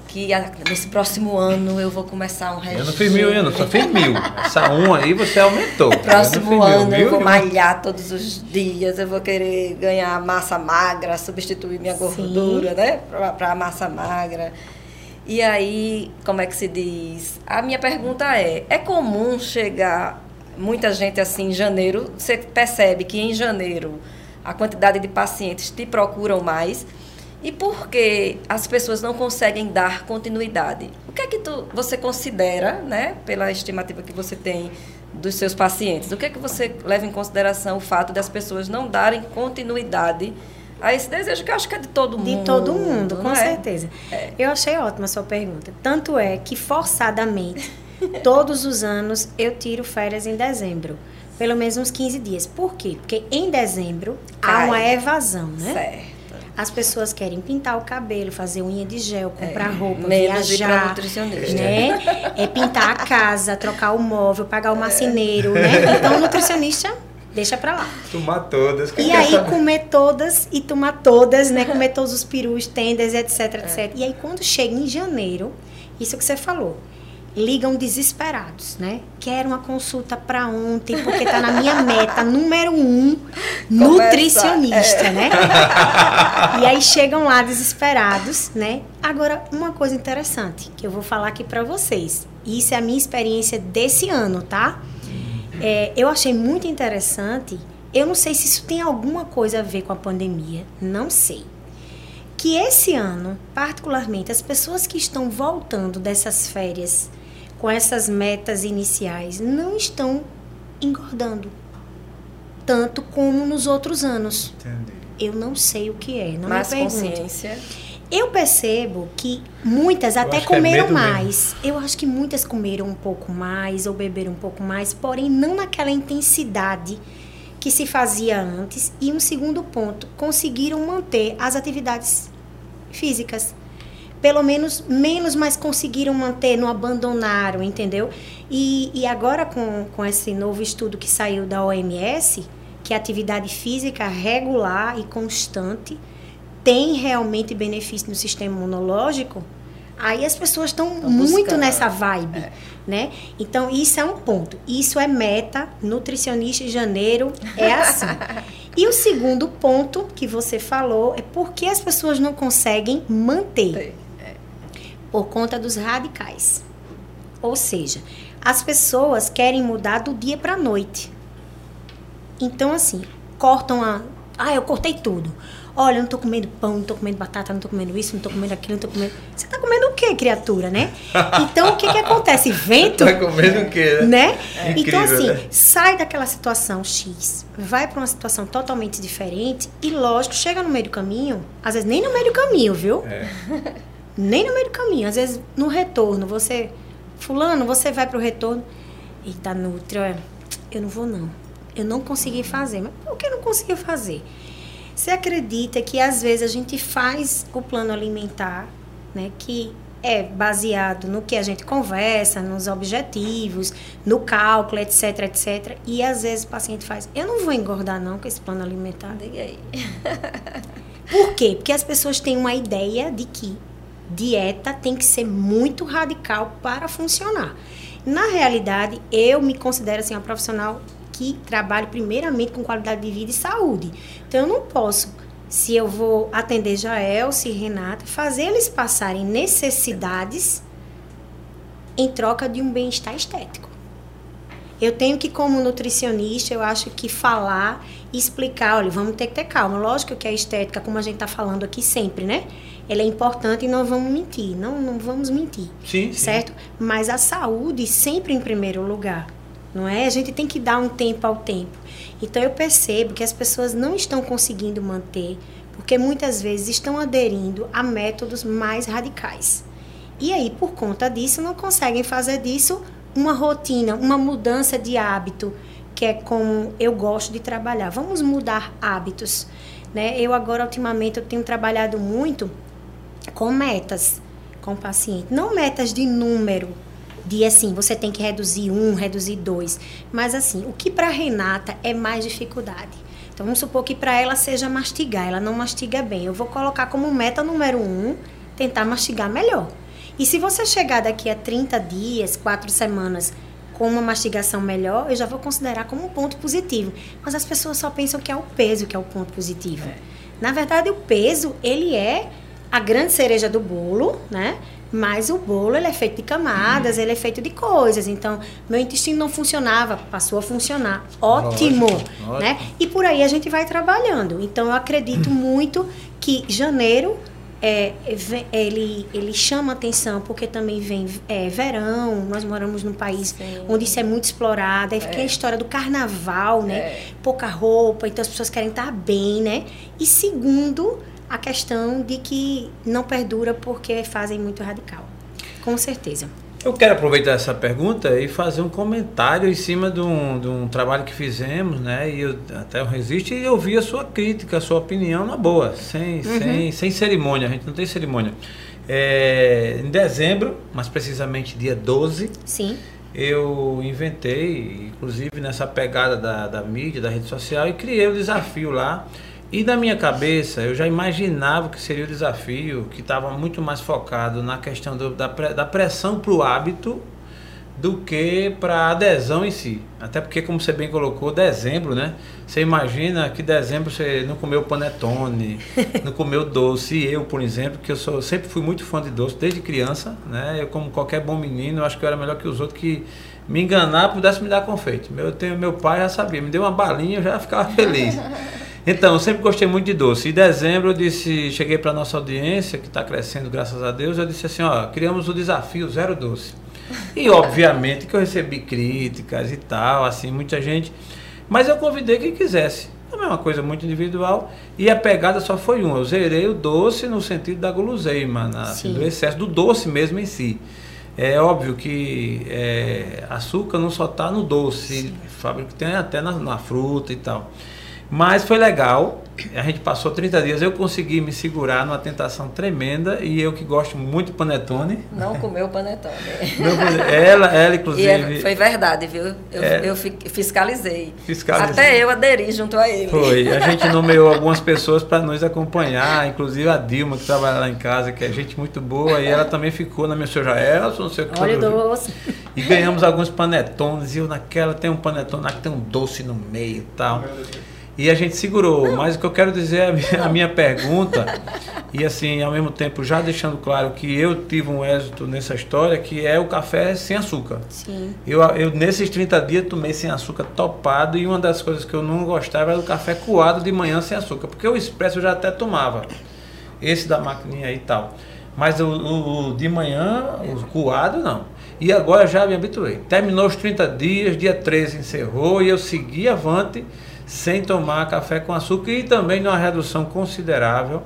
Que nesse próximo ano eu vou começar um regime. Eu não fiz mil, eu não só fiz mil. Essa um aí você aumentou. Próximo eu ano mil, eu vou malhar todos os dias, eu vou querer ganhar massa magra, substituir minha gordura, Sim. né? Para massa magra. E aí, como é que se diz? A minha pergunta é: é comum chegar muita gente assim em janeiro? Você percebe que em janeiro a quantidade de pacientes te procuram mais? E por que as pessoas não conseguem dar continuidade? O que é que tu, você considera, né, pela estimativa que você tem dos seus pacientes? O que é que você leva em consideração o fato das pessoas não darem continuidade a esse desejo que eu acho que é de todo mundo? De todo mundo, com é? certeza. É. Eu achei ótima a sua pergunta. Tanto é que forçadamente, *laughs* todos os anos eu tiro férias em dezembro pelo menos uns 15 dias. Por quê? Porque em dezembro Cai. há uma evasão, né? Certo. As pessoas querem pintar o cabelo, fazer unha de gel, comprar é, roupa, viajar, né? É pintar a casa, trocar o móvel, pagar o é. marceneiro, né? Então o nutricionista deixa pra lá. Tomar todas. E aí saber? comer todas e tomar todas, né? Comer todos os perus, tendas, etc, etc. É. E aí quando chega em janeiro, isso que você falou, ligam desesperados, né? Quero uma consulta para ontem, porque tá na minha meta número um, nutricionista, é. né? *laughs* e aí chegam lá desesperados, né? Agora, uma coisa interessante que eu vou falar aqui para vocês. Isso é a minha experiência desse ano, tá? É, eu achei muito interessante. Eu não sei se isso tem alguma coisa a ver com a pandemia, não sei que esse ano, particularmente, as pessoas que estão voltando dessas férias com essas metas iniciais não estão engordando tanto como nos outros anos. Entendi. Eu não sei o que é, não Mais me consciência. Eu percebo que muitas até é comeram é mais. Mesmo. Eu acho que muitas comeram um pouco mais ou beberam um pouco mais, porém não naquela intensidade que se fazia antes. E um segundo ponto, conseguiram manter as atividades físicas pelo menos menos, mas conseguiram manter, não abandonaram, entendeu? E, e agora com, com esse novo estudo que saiu da OMS, que a atividade física regular e constante tem realmente benefício no sistema imunológico, aí as pessoas estão muito nessa vibe, é. né? Então isso é um ponto. Isso é meta nutricionista em janeiro é assim. e o segundo ponto que você falou é porque as pessoas não conseguem manter por conta dos radicais. Ou seja, as pessoas querem mudar do dia para a noite. Então, assim, cortam a. Ah, eu cortei tudo. Olha, eu não tô comendo pão, não tô comendo batata, não tô comendo isso, não tô comendo aquilo, não tô comendo. Você tá comendo o quê, criatura, né? Então, o que que acontece? *laughs* Vento. tá comendo o quê, né? né? É então, assim, né? sai daquela situação X, vai para uma situação totalmente diferente e, lógico, chega no meio do caminho, às vezes nem no meio do caminho, viu? É. *laughs* nem no meio do caminho. Às vezes, no retorno, você. Fulano, você vai pro retorno. Eita, Nutri, olha, eu não vou não. Eu não consegui fazer. Mas por que não consegui fazer? Você acredita que às vezes a gente faz o plano alimentar, né? Que é baseado no que a gente conversa, nos objetivos, no cálculo, etc, etc. E às vezes o paciente faz, eu não vou engordar não com esse plano alimentar. Diga aí. Por quê? Porque as pessoas têm uma ideia de que dieta tem que ser muito radical para funcionar. Na realidade, eu me considero assim uma profissional que trabalho primeiramente com qualidade de vida e saúde. Então eu não posso, se eu vou atender Jael, se Renata, fazer eles passarem necessidades em troca de um bem-estar estético. Eu tenho que, como nutricionista, eu acho que falar explicar, olha, vamos ter que ter calma. Lógico que a estética, como a gente está falando aqui sempre, né? Ela é importante e não vamos mentir, não, não vamos mentir. Sim, certo? Sim. Mas a saúde sempre em primeiro lugar, não é? A gente tem que dar um tempo ao tempo. Então eu percebo que as pessoas não estão conseguindo manter, porque muitas vezes estão aderindo a métodos mais radicais. E aí, por conta disso, não conseguem fazer disso uma rotina, uma mudança de hábito, que é como eu gosto de trabalhar. Vamos mudar hábitos. Né? Eu agora, ultimamente, eu tenho trabalhado muito com metas com o paciente. Não metas de número, de assim, você tem que reduzir um, reduzir dois. Mas assim, o que para Renata é mais dificuldade? Então vamos supor que para ela seja mastigar, ela não mastiga bem. Eu vou colocar como meta número um tentar mastigar melhor. E se você chegar daqui a 30 dias, 4 semanas, com uma mastigação melhor, eu já vou considerar como um ponto positivo. Mas as pessoas só pensam que é o peso que é o ponto positivo. É. Na verdade, o peso, ele é a grande cereja do bolo, né? Mas o bolo ele é feito de camadas, ele é feito de coisas. Então, meu intestino não funcionava, passou a funcionar. Ótimo, Ótimo. né? E por aí a gente vai trabalhando. Então, eu acredito muito que janeiro é, ele, ele chama atenção porque também vem é, verão, nós moramos num país Sim. onde isso é muito explorado, aí fica é. a história do carnaval, né? É. Pouca roupa, então as pessoas querem estar bem, né? E segundo, a questão de que não perdura porque fazem muito radical. Com certeza. Eu quero aproveitar essa pergunta e fazer um comentário em cima de um, de um trabalho que fizemos, né? E eu, até eu resisto e ouvir a sua crítica, a sua opinião na boa, sem, uhum. sem, sem cerimônia, a gente não tem cerimônia. É, em dezembro, mais precisamente dia 12, Sim. eu inventei, inclusive nessa pegada da, da mídia, da rede social, e criei o um desafio lá e na minha cabeça, eu já imaginava que seria o desafio, que estava muito mais focado na questão do, da, da pressão para o hábito do que para a adesão em si. Até porque, como você bem colocou, dezembro, né? Você imagina que dezembro você não comeu panetone, *laughs* não comeu doce. E eu, por exemplo, que eu sou, sempre fui muito fã de doce desde criança, né? Eu, como qualquer bom menino, eu acho que eu era melhor que os outros que me enganar pudesse me dar confeito. Meu, eu tenho, meu pai já sabia, me deu uma balinha, eu já ficava feliz. *laughs* Então, eu sempre gostei muito de doce. Em dezembro eu disse, cheguei para nossa audiência, que está crescendo, graças a Deus, eu disse assim, ó, criamos o desafio Zero Doce. E *laughs* obviamente que eu recebi críticas e tal, assim, muita gente. Mas eu convidei quem quisesse. É uma coisa muito individual. E a pegada só foi uma. Eu zerei o doce no sentido da guloseima, na, assim, do excesso do doce mesmo em si. É óbvio que é, açúcar não só está no doce, fábrica tem até na, na fruta e tal. Mas foi legal. A gente passou 30 dias, eu consegui me segurar numa tentação tremenda e eu que gosto muito de panetone. Não comeu panetone. ela, ela inclusive. É, foi verdade, viu? Eu, é, eu fiscalizei. fiscalizei. Até eu aderi junto a ele. Foi. A gente *laughs* nomeou algumas pessoas para nos acompanhar, inclusive a Dilma, que trabalha lá em casa, que é gente muito boa, e ela também ficou na minha senhora Elson, não sei o que. Olha doce. E ganhamos alguns panetones, e eu naquela tem um panetone que tem um doce no meio e tal. E a gente segurou. Mas o que eu quero dizer é a minha, a minha pergunta, *laughs* e assim, ao mesmo tempo, já deixando claro que eu tive um êxito nessa história, que é o café sem açúcar. Sim. Eu, eu nesses 30 dias tomei sem açúcar topado, e uma das coisas que eu não gostava era o café coado de manhã sem açúcar, porque o expresso eu já até tomava. Esse da maquininha aí e tal. Mas o, o, o de manhã, o coado, não. E agora já me habituei. Terminou os 30 dias, dia 13 encerrou e eu segui avante sem tomar café com açúcar e também numa redução considerável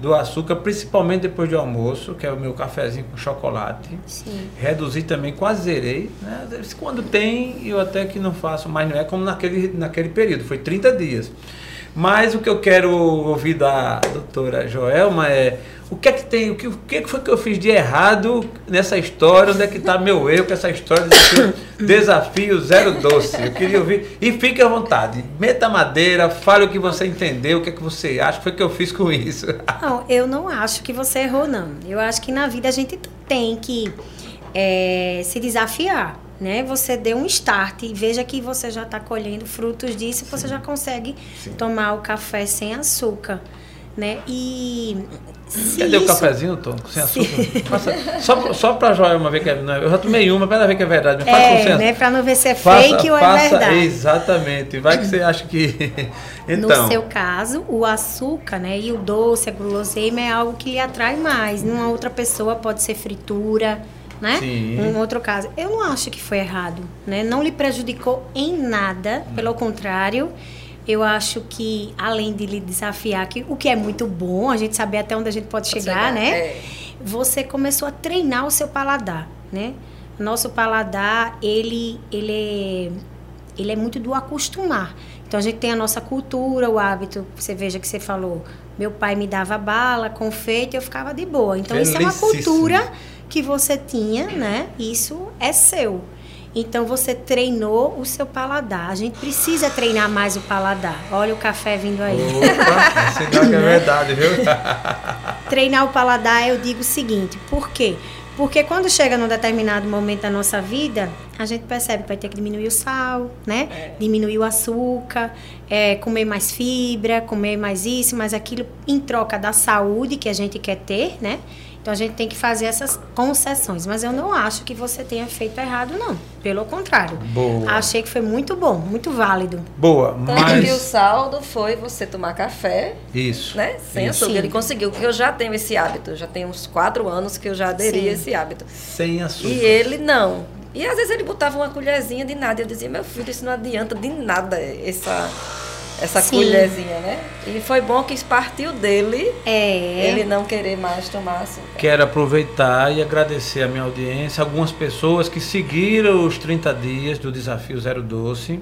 do açúcar, principalmente depois do almoço, que é o meu cafezinho com chocolate. Sim. Reduzi também, quase zerei. Né? Quando tem, eu até que não faço, mas não é como naquele, naquele período, foi 30 dias. Mas o que eu quero ouvir da doutora Joelma é o que é que tem, o que, o que foi que eu fiz de errado nessa história, onde é que está meu erro com essa história de desafio zero doce. Eu queria ouvir. E fique à vontade, meta madeira, fale o que você entendeu, o que é que você acha, foi que eu fiz com isso. Não, eu não acho que você errou, não. Eu acho que na vida a gente tem que é, se desafiar né? Você deu um start e veja que você já está colhendo frutos disso, Sim. você já consegue Sim. tomar o café sem açúcar, né? E Cadê isso... o cafezinho, Tom? Sem açúcar? Só só para Joelma ver que é. Eu já tomei uma para ver que é verdade. Mas é, né? Para não ver se é faça, fake ou é faça, verdade. Exatamente. Vai que você acha que. *laughs* então. No seu caso, o açúcar, né? E o doce, a guloseima é algo que lhe atrai mais. Numa outra pessoa pode ser fritura né? Sim. Um outro caso. Eu não acho que foi errado, né? Não lhe prejudicou em nada, não. pelo contrário. Eu acho que, além de lhe desafiar, que, o que é muito bom, a gente saber até onde a gente pode, pode chegar, chegar, né? É. Você começou a treinar o seu paladar, né? Nosso paladar, ele, ele, é, ele é muito do acostumar. Então, a gente tem a nossa cultura, o hábito. Você veja que você falou, meu pai me dava bala, confeito, eu ficava de boa. Então, isso é uma cultura que você tinha, né? Isso é seu. Então você treinou o seu paladar. A gente precisa treinar mais o paladar. Olha o café vindo aí. Opa, que é verdade, viu? treinar o paladar, eu digo o seguinte, por quê? Porque quando chega num determinado momento da nossa vida, a gente percebe que vai ter que diminuir o sal, né? É. Diminuir o açúcar, é, comer mais fibra, comer mais isso, mais aquilo, em troca da saúde que a gente quer ter, né? Então a gente tem que fazer essas concessões. Mas eu não acho que você tenha feito errado, não. Pelo contrário. Boa. Achei que foi muito bom, muito válido. Boa, Tanto mas... que o saldo foi você tomar café. Isso. Né? Sem Isso. açúcar. Ele conseguiu, porque eu já tenho esse hábito. Já tem uns quatro anos que eu já aderi Sim. a esse hábito. Sem açúcar. E ele não. E às vezes ele botava uma colherzinha de nada. Eu dizia, meu filho, isso não adianta de nada, essa essa Sim. colherzinha, né? E foi bom que partiu dele é. ele não querer mais tomar açúcar. Quero aproveitar e agradecer a minha audiência, algumas pessoas que seguiram os 30 dias do Desafio Zero Doce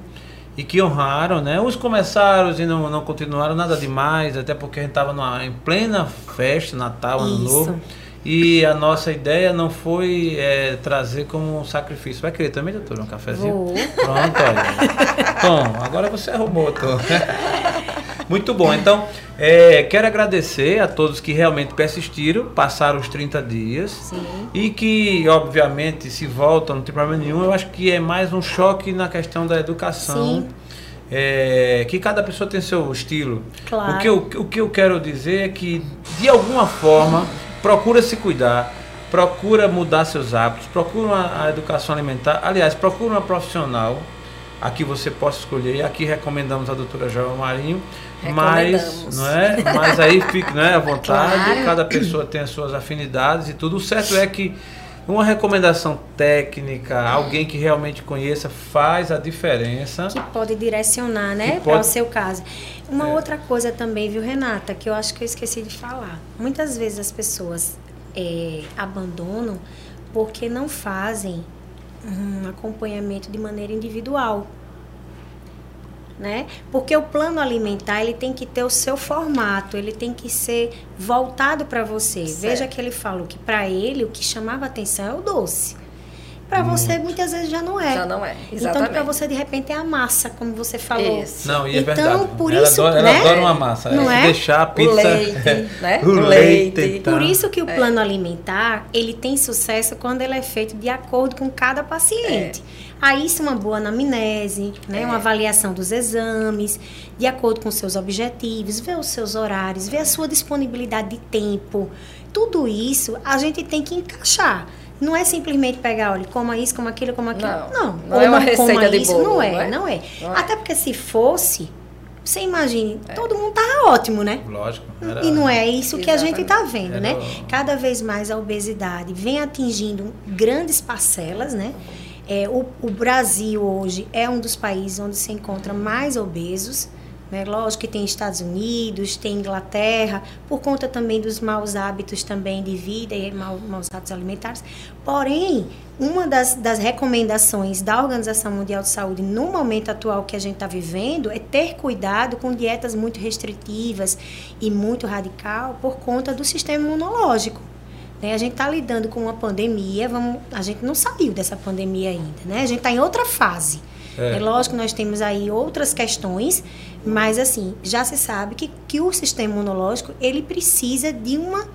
e que honraram, né? Uns começaram e não, não continuaram nada demais, até porque a gente estava em plena festa, Natal, Ano Isso. Novo. E a nossa ideia não foi é, trazer como um sacrifício. Vai querer também, doutor, um cafezinho? Vou. Pronto, olha. Tom, agora você arrumou, Tom. *laughs* Muito bom. Então, é, quero agradecer a todos que realmente persistiram, passaram os 30 dias. Sim. E que, obviamente, se voltam, não tem problema nenhum. Eu acho que é mais um choque na questão da educação. Sim. É, que cada pessoa tem seu estilo. Claro. O, que eu, o que eu quero dizer é que, de alguma forma procura se cuidar, procura mudar seus hábitos, procura uma, a educação alimentar. Aliás, procura uma profissional a que você possa escolher. E aqui recomendamos a doutora Joel Marinho. Mas, não é? mas aí fique né, à vontade, claro. cada pessoa tem as suas afinidades e tudo. O certo é que uma recomendação técnica, alguém que realmente conheça, faz a diferença. Que pode direcionar, né, para o seu caso. Uma é. outra coisa também, viu, Renata, que eu acho que eu esqueci de falar. Muitas vezes as pessoas é, abandonam porque não fazem um acompanhamento de maneira individual. Né? Porque o plano alimentar ele tem que ter o seu formato, ele tem que ser voltado para você. Certo. Veja que ele falou que para ele o que chamava atenção é o doce. Para você, muitas vezes já não é. Já não é. Então, Exatamente. Então, para você, de repente, é a massa, como você falou. Isso. Não, e é então, verdade. por ela isso, adora, né? Ela adora uma massa. Não é? Deixar a pizza... *laughs* O leite, né? o, leite. leite Por isso que o é. plano alimentar, ele tem sucesso quando ele é feito de acordo com cada paciente. É. Aí, isso é uma boa anamnese, né? É. Uma avaliação dos exames, de acordo com os seus objetivos, ver os seus horários, ver a sua disponibilidade de tempo. Tudo isso a gente tem que encaixar. Não é simplesmente pegar, olha, coma isso, coma aquilo, coma aquilo. Não, não, não é uma receita de bolo. Não é, não é, não é. Não é. Até porque se fosse, você imagine, é. todo mundo tava ótimo, né? Lógico. Era... E não é isso Exatamente. que a gente está vendo, era... né? Cada vez mais a obesidade vem atingindo grandes parcelas, né? É, o, o Brasil hoje é um dos países onde se encontra mais obesos. Né? Lógico que tem Estados Unidos, tem Inglaterra, por conta também dos maus hábitos também de vida e maus, hábitos alimentares. Porém, uma das, das recomendações da Organização Mundial de Saúde no momento atual que a gente está vivendo é ter cuidado com dietas muito restritivas e muito radical por conta do sistema imunológico. Né? A gente está lidando com uma pandemia, vamos, a gente não saiu dessa pandemia ainda, né? A gente está em outra fase. É. é lógico que nós temos aí outras questões, mas assim, já se sabe que, que o sistema imunológico, ele precisa de uma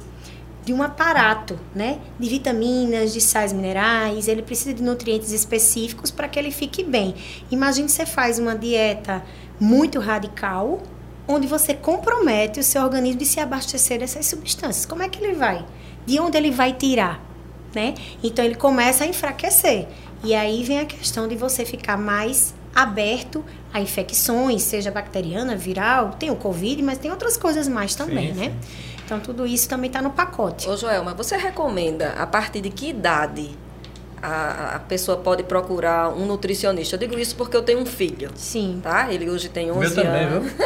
de um aparato, né, de vitaminas, de sais minerais, ele precisa de nutrientes específicos para que ele fique bem. Imagine você faz uma dieta muito radical, onde você compromete o seu organismo de se abastecer dessas substâncias. Como é que ele vai? De onde ele vai tirar? Né? Então ele começa a enfraquecer. E aí vem a questão de você ficar mais aberto a infecções, seja bacteriana, viral, tem o Covid, mas tem outras coisas mais também, sim, né? Sim. Então tudo isso também está no pacote. Ô Joelma, você recomenda a partir de que idade a, a, pessoa pode procurar um nutricionista. Eu digo isso porque eu tenho um filho. Sim. Tá? Ele hoje tem 11 Meu também, anos. Viu?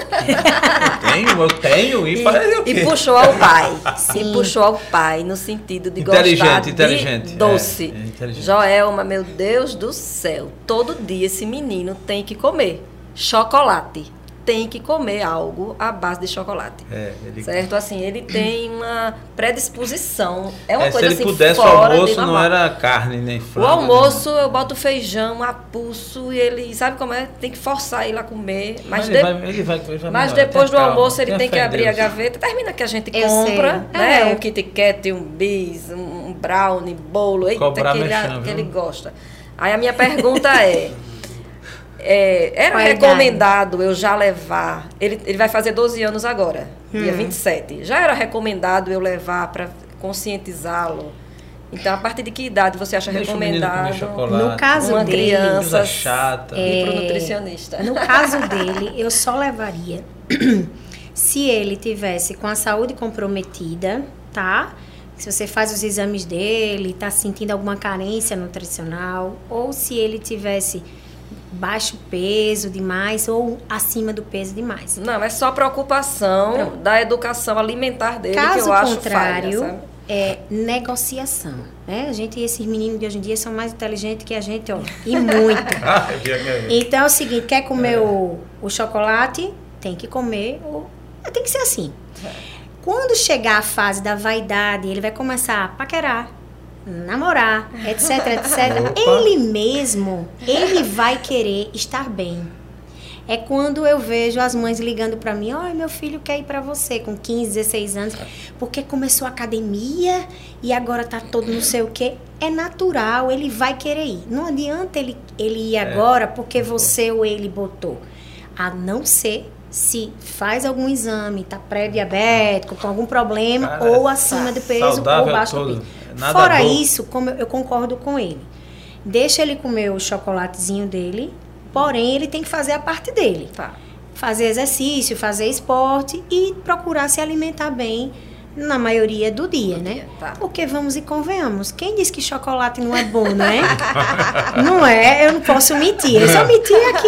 eu tenho, eu tenho. E, e, e puxou ao pai. Sim. E puxou ao pai no sentido de inteligente, gostar de inteligente. doce. É, é inteligente. Joelma, meu Deus do céu. Todo dia esse menino tem que comer chocolate. Tem que comer algo à base de chocolate. É, ele- Certo? Assim, ele tem uma predisposição. É uma É, se coisa ele assim pudesse, o fora de almoço não era carne nem O frango. almoço eu boto feijão, apulso e ele sabe como é? Tem que forçar ele a comer. Mas, ele, de- vai, ele vai, ele vai mas melhorar. depois do calma, almoço ele tenha tem que abrir a Deus. gaveta. Termina que a gente Eu compra, sei. né? É. Um Kit Kat, um bis, um brownie, bolo, eita, Cobrar que ele, que ele gosta. Aí a minha pergunta é. *laughs* é, era recomendado eu já levar. Ele, ele vai fazer 12 anos agora, dia Hum. 27. Já era recomendado eu levar para conscientizá-lo? Então, a partir de que idade você acha Deixa recomendado chocolate. No caso uma dele, criança chata. ir para o É, nutricionista? No caso dele, eu só levaria *clears throat* se ele tivesse com a saúde comprometida, tá? Se você faz os exames dele, tá sentindo alguma carência nutricional, ou se ele tivesse baixo peso demais ou acima do peso demais. Não, é só preocupação Pronto. da educação alimentar dele que Caso eu acho contrário, falha, sabe? é negociação. Né? A gente, esses meninos de hoje em dia são mais inteligentes que a gente, ó, e muito. *laughs* Ah, que- Então é o seguinte, quer comer o, o chocolate, tem que comer, o, tem que ser assim. Quando chegar a fase da vaidade, ele vai começar a paquerar, namorar, etc, etc. Ele mesmo, ele vai querer estar bem. É quando eu vejo as mães ligando para mim, olha, meu filho quer ir para você com 15, 16 anos, porque começou a academia e agora tá todo não sei o quê. É natural, ele vai querer ir. Não adianta ele, ele ir agora porque você ou ele botou. A não ser se faz algum exame, tá pré-diabético, com algum problema, Cara, ou acima do peso, ou baixo do peso. Nada Fora bom. isso, como eu, concordo com ele. Deixa ele comer o chocolatezinho dele, porém ele tem que fazer a parte dele. Tá. Fazer exercício, fazer esporte e procurar se alimentar bem na maioria do dia, né? dia, tá. Porque vamos e convenhamos, quem diz que chocolate não é bom, né? *laughs* não é, eu não posso mentir. Se eu mentir aqui,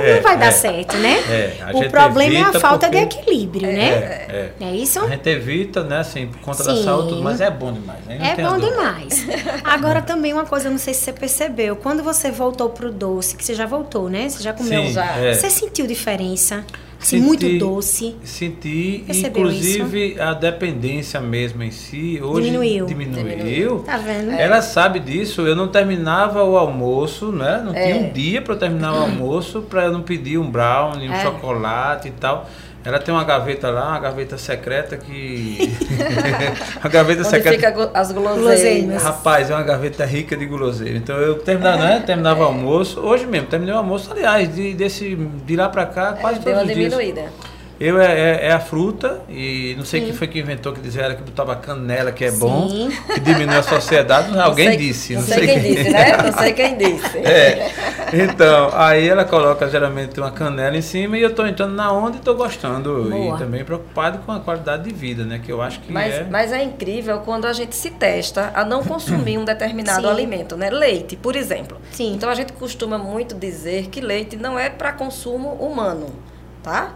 É, não vai é. dar certo, né? É, o problema é a falta de porque- equilíbrio, né? É, é. É isso? A gente evita, né, assim, por conta da Sim. saúde, tudo, mas é bom demais. né? É bom demais. Agora também uma coisa, eu não sei se você percebeu, quando você voltou pro doce, que você já voltou, né? Você já comeu. Sim, já. é. Você sentiu diferença? Assim, Senti- muito doce. Senti, Percebeu inclusive a dependência mesmo em si, hoje Diminuiu. diminuiu. Tá vendo? Ela sabe disso, eu não terminava o almoço, né? Não tinha É. um dia para terminar o almoço para eu não pedir um brownie, um É. chocolate e tal. Ela tem uma gaveta lá, uma gaveta secreta que. *laughs* a gaveta Onde secreta. fica as Guloseimas. guloseimas. Rapaz, é uma gaveta rica de guloseima. Então eu terminava, né? terminava o almoço, hoje mesmo, terminei o almoço, aliás, de, desse, de lá pra cá, quase É, Deu todos uma os dias. Eu é, é- é a fruta, e não sei quem foi que inventou que dizia era que botava canela, que é bom, Sim. que diminui a sociedade. Alguém Não sei- disse, Não, sei, quem disse, né? Não sei quem disse. *laughs* É. Então, aí ela coloca geralmente uma canela em cima e eu tô entrando na onda e tô gostando. Boa. E também preocupado com a qualidade de vida, né? Que eu acho que Mas, é. mas é incrível quando a gente se testa a não consumir um determinado Sim. alimento, né? Leite, por exemplo. Sim. Então a gente costuma muito dizer que leite não é para consumo humano, tá?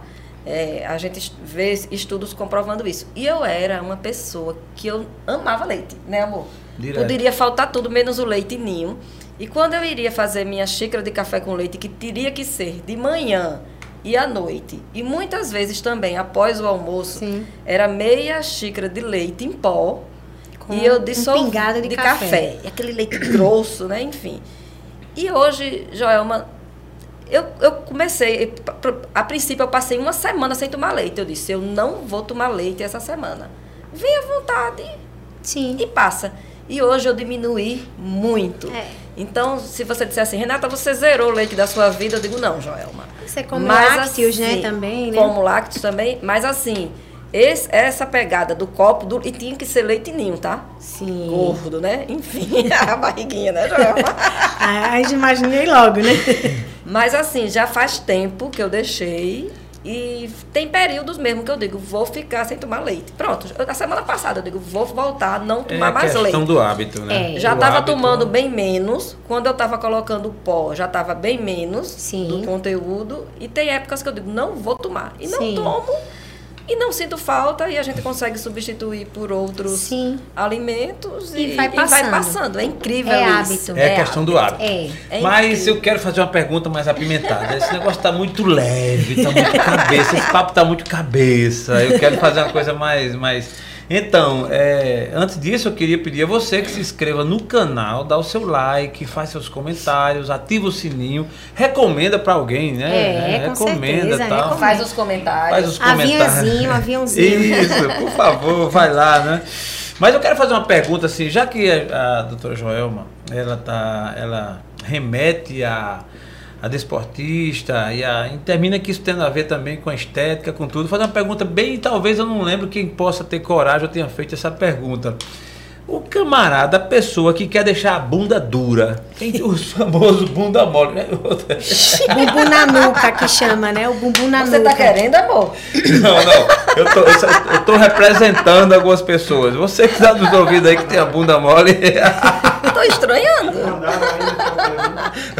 É, a gente vê estudos comprovando isso. E eu era uma pessoa que eu amava leite, né, amor? Direto. Poderia faltar tudo menos o leite ninho. E quando eu iria fazer minha xícara de café com leite, que teria que ser de manhã e à noite, e muitas vezes também após o almoço, Sim. era meia xícara de leite em pó Com e eu um dissolvi pingado de café. E aquele leite grosso, né? Enfim. E hoje, Joelma, eu, eu comecei, a princípio eu passei uma semana sem tomar leite. Eu disse, eu não vou tomar leite essa semana. Vem à vontade Sim. e passa. E hoje eu diminuí muito. É. Então, se você disser assim, Renata, você zerou o leite da sua vida, eu digo, não, Joelma. Você come Mas lácteos, né, assim, também, né? Como lácteos também, mas assim, esse- essa pegada do copo, do, e tinha que ser leite ninho, tá? Sim. Gordo, né? Enfim, *laughs* a barriguinha, né, Joelma? Ah, já imaginei logo, né? *laughs* mas assim, já faz tempo que eu deixei e tem períodos mesmo que eu digo, vou ficar sem tomar leite. Pronto, na semana passada eu digo, vou voltar a não É tomar a mais questão leite. do hábito, né? É. Já estava tomando bem menos. Quando eu estava colocando o pó, já estava bem menos Sim. do conteúdo. E tem épocas que eu digo, não vou tomar. E não Sim. tomo. E não sinto falta e a gente consegue substituir por outros Sim. alimentos e, E vai e vai passando. passando. É incrível É isso. hábito. É, questão do hábito. É. É Mas incrível. eu quero fazer uma pergunta mais apimentada. Esse negócio tá muito leve, tá muito cabeça. Esse papo tá muito cabeça. Eu quero fazer uma coisa mais. mais... Então, é, antes disso, eu queria pedir a você que se inscreva no canal, dá o seu like, faz seus comentários, ativa o sininho, recomenda para alguém, né? É, com recomenda certeza, tal. recomenda. Faz os comentários. Faz os comentários. Aviãozinho, aviãozinho. Isso, por favor, vai lá, né? Mas eu quero fazer uma pergunta assim, já que a, a doutora Joelma, ela tá, ela remete a, a desportista e, a, e termina que isso tendo a ver também com a estética, com tudo. Fazer uma pergunta bem, talvez eu não lembro quem possa ter coragem ou tenha feito essa pergunta. O camarada, a pessoa que quer deixar a bunda dura, tem os famosos bunda mole. né? *laughs* Bumbum na nuca que chama, né? O bumbum na Você nuca. tá querendo, amor? Não, não. Eu tô, eu eu tô representando algumas pessoas. Você que tá nos ouvindo aí que tem a bunda mole. Tô estranhando.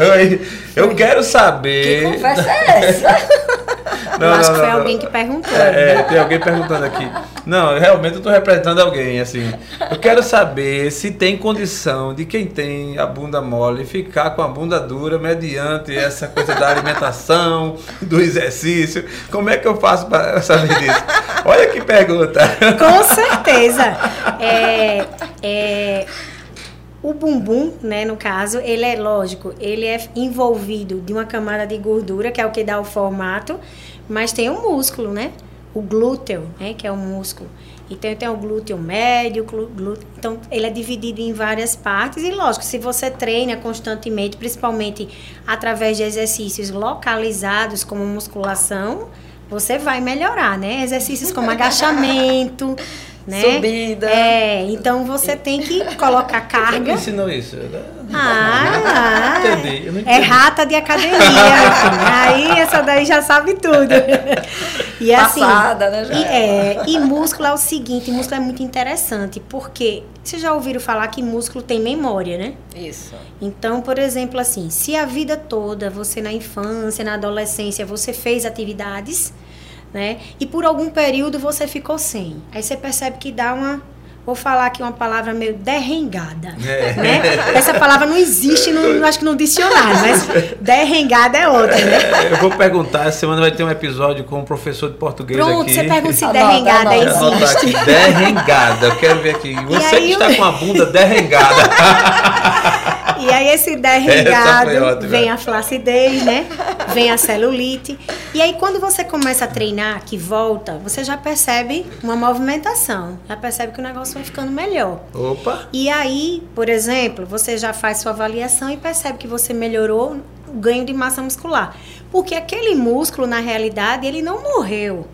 Oi, eu quero Que saber. conversa é essa? *laughs* Não, Eu acho não, que foi não, alguém que perguntou. É, é, tem alguém perguntando aqui. Não, realmente eu tô representando alguém, assim. Eu quero saber se tem condição de quem tem a bunda mole ficar com a bunda dura mediante essa coisa da alimentação, do exercício. Como é que eu faço para saber disso? Olha que pergunta. Com certeza. É, é, o bumbum, né, no caso, ele é lógico, ele é envolvido de uma camada de gordura, que é o que dá o formato, mas tem o músculo, né? O glúteo, né, que é o músculo. Então tem o glúteo médio, glúteo, então ele é dividido em várias partes e lógico, se você treina constantemente, principalmente através de exercícios localizados como musculação, você vai melhorar, né? Exercícios como *laughs* agachamento, né? Subida. É, então você tem que colocar *laughs* Quem carga. ensinou isso? Ah, Entendi, eu não é entendi. rata de academia. *laughs* Aí essa daí já sabe tudo. E assim, Passada, né, já. e, é, e músculo é o seguinte, músculo é muito interessante, porque vocês já ouviram falar que músculo tem memória, né? Isso. Então, por exemplo, assim, se a vida toda, você na infância, na adolescência, você fez atividades, né? E por algum período você ficou sem. Aí você percebe que dá uma. Vou falar aqui uma palavra meio derrengada. É. Né? Essa palavra não existe, no, acho que no dicionário, mas derrengada é outra, né? Eu vou perguntar, essa semana vai ter um episódio com um professor de português Pronto, aqui. você pergunta se Anota, derrengada anota. Anotar existe. aqui, derrengada. Eu quero ver aqui. Você aí que está eu- com a bunda derrengada. E aí esse derrengado *laughs* foi ótima. vem a flacidez, né? Vem a celulite. E aí quando você começa a treinar, que volta, você já percebe uma movimentação. Já percebe que o negócio vai ficando melhor. Opa. E aí, por exemplo, você já faz sua avaliação e percebe que você melhorou o ganho de massa muscular. Porque aquele músculo, na realidade, ele não morreu.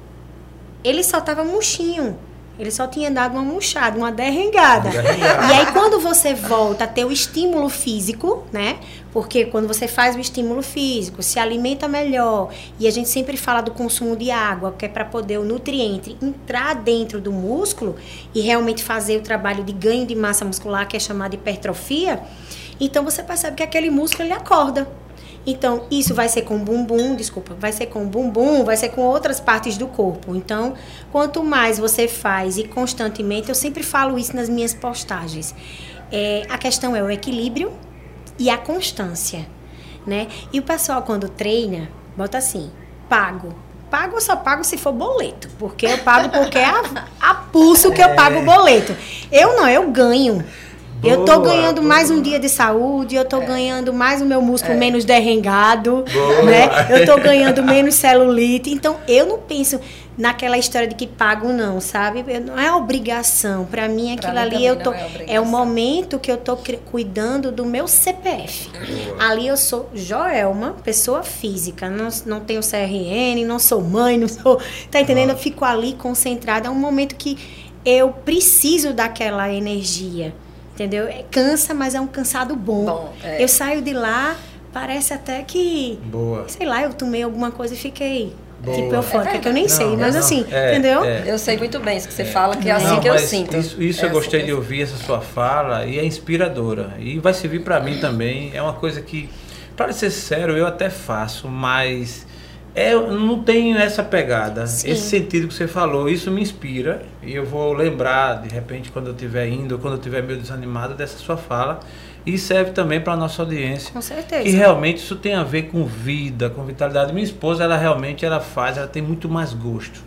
Ele só estava murchinho. Ele só tinha dado uma murchada, uma derrengada. Derrengada. E aí, quando você volta a ter o estímulo físico, né? Porque quando você faz o estímulo físico, se alimenta melhor, e a gente sempre fala do consumo de água, que é para poder o nutriente entrar dentro do músculo e realmente fazer o trabalho de ganho de massa muscular, que é chamado de hipertrofia, então você percebe que aquele músculo ele acorda. Então, isso vai ser com bumbum, desculpa, vai ser com bumbum, vai ser com outras partes do corpo. Então, quanto mais você faz e constantemente, eu sempre falo isso nas minhas postagens. É, a questão é o equilíbrio e a constância, né? E o pessoal quando treina, bota assim, pago. Pago eu só pago se for boleto, porque eu pago porque é a, a pulso que eu pago o boleto. Eu não, eu ganho. Eu tô Boa, ganhando mais boa. um dia de saúde, eu tô ganhando mais o meu músculo menos derrengado, Boa. né? *laughs* Eu tô ganhando menos celulite. Então, eu não penso naquela história de que pago não, sabe? Eu- não é obrigação. Para mim, Pra aquilo mim ali eu tô é é, o momento que eu tô cuidando do meu CPF. Ali eu sou Joelma, pessoa física, não, não tenho CRN, não sou mãe, não sou, tá entendendo? Eu fico ali concentrada, é um momento que eu preciso daquela energia. Entendeu? É, cansa, mas é um cansado bom. Bom, é. Eu saio de lá, parece até que, Boa. sei lá, eu tomei alguma coisa e fiquei Boa. tipo eufórica, É que eu nem Não, sei, mas não. assim, É, entendeu? é. Eu sei muito bem isso que você fala, que é assim Não, que eu sinto. Isso, isso É eu assim gostei que de ouvir essa sua fala e é inspiradora. E vai servir para mim também. É uma coisa que, para ser sério, eu até faço, mas é, eu não tenho essa pegada, Sim. esse sentido que você falou, isso me inspira e eu vou lembrar de repente quando eu estiver indo, quando eu estiver meio desanimado dessa sua fala e serve também para a nossa audiência. Com certeza. Que realmente isso tem a ver com vida, com vitalidade. Minha esposa, ela realmente ela faz, ela tem muito mais gosto.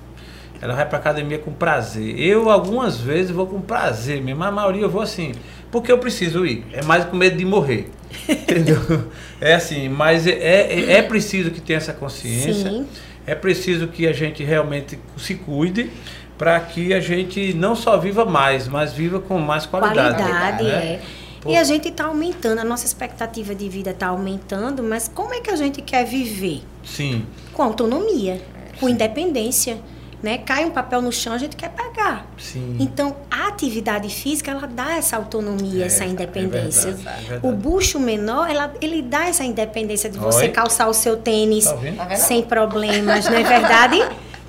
Ela vai para academia com prazer. Eu algumas vezes vou com prazer mesmo, mas a maioria eu vou assim, porque eu preciso ir. É mais com medo de morrer. Entendeu? *laughs* É assim, mas é, é, é preciso que tenha essa consciência. Sim. É preciso que a gente realmente se cuide para que a gente não só viva mais, mas viva com mais qualidade. Qualidade, né? é. Pô. E a gente está aumentando, a nossa expectativa de vida está aumentando, mas como é que a gente quer viver? Sim. Com autonomia, com independência. Né? Cai um papel no chão, a gente quer pegar. Sim. Então, a atividade física, ela dá essa autonomia, É, essa independência. é verdade, é verdade. o bucho menor, ela, ele dá essa independência de você Oi. calçar o seu tênis Tá? Tá sem problemas, não é verdade?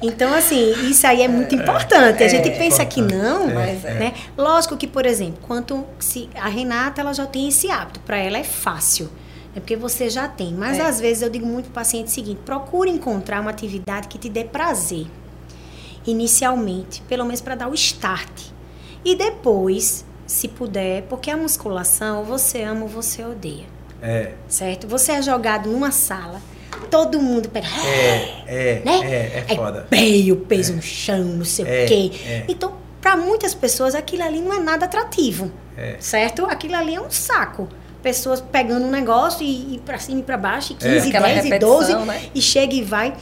Então, assim, isso aí é muito importante. A gente É, pensa que importante. não, É, Mas é. né? Lógico que, por exemplo, quanto se a Renata ela já tem esse hábito, para ela é fácil. É porque você já tem. Mas É. às vezes eu digo muito para o paciente o seguinte: procure encontrar uma atividade que te dê prazer. Inicialmente, pelo menos para dar o start. E depois, se puder, porque a musculação, você ama ou você odeia. É, Certo? Você é jogado numa sala, todo mundo pega. é, é, *gasps* Né? é, é foda. peio, peso no chão, não sei É, o quê. é. Então, para muitas pessoas, aquilo ali não é nada atrativo. É. Certo? Aquilo ali é um saco. Pessoas pegando um negócio e, e para cima e para baixo, e 15, Aquela 10 e repetição, 12, né? e chega e vai.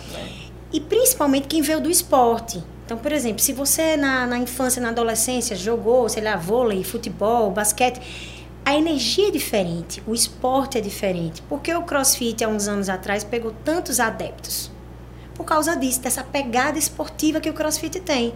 E principalmente quem veio do esporte. Então, por exemplo, se você na, na infância, na adolescência, jogou, sei lá, vôlei, futebol, basquete, a energia é diferente, o esporte é diferente. Porque o crossfit, há uns anos atrás, pegou tantos adeptos? Por causa disso, dessa pegada esportiva que o crossfit tem.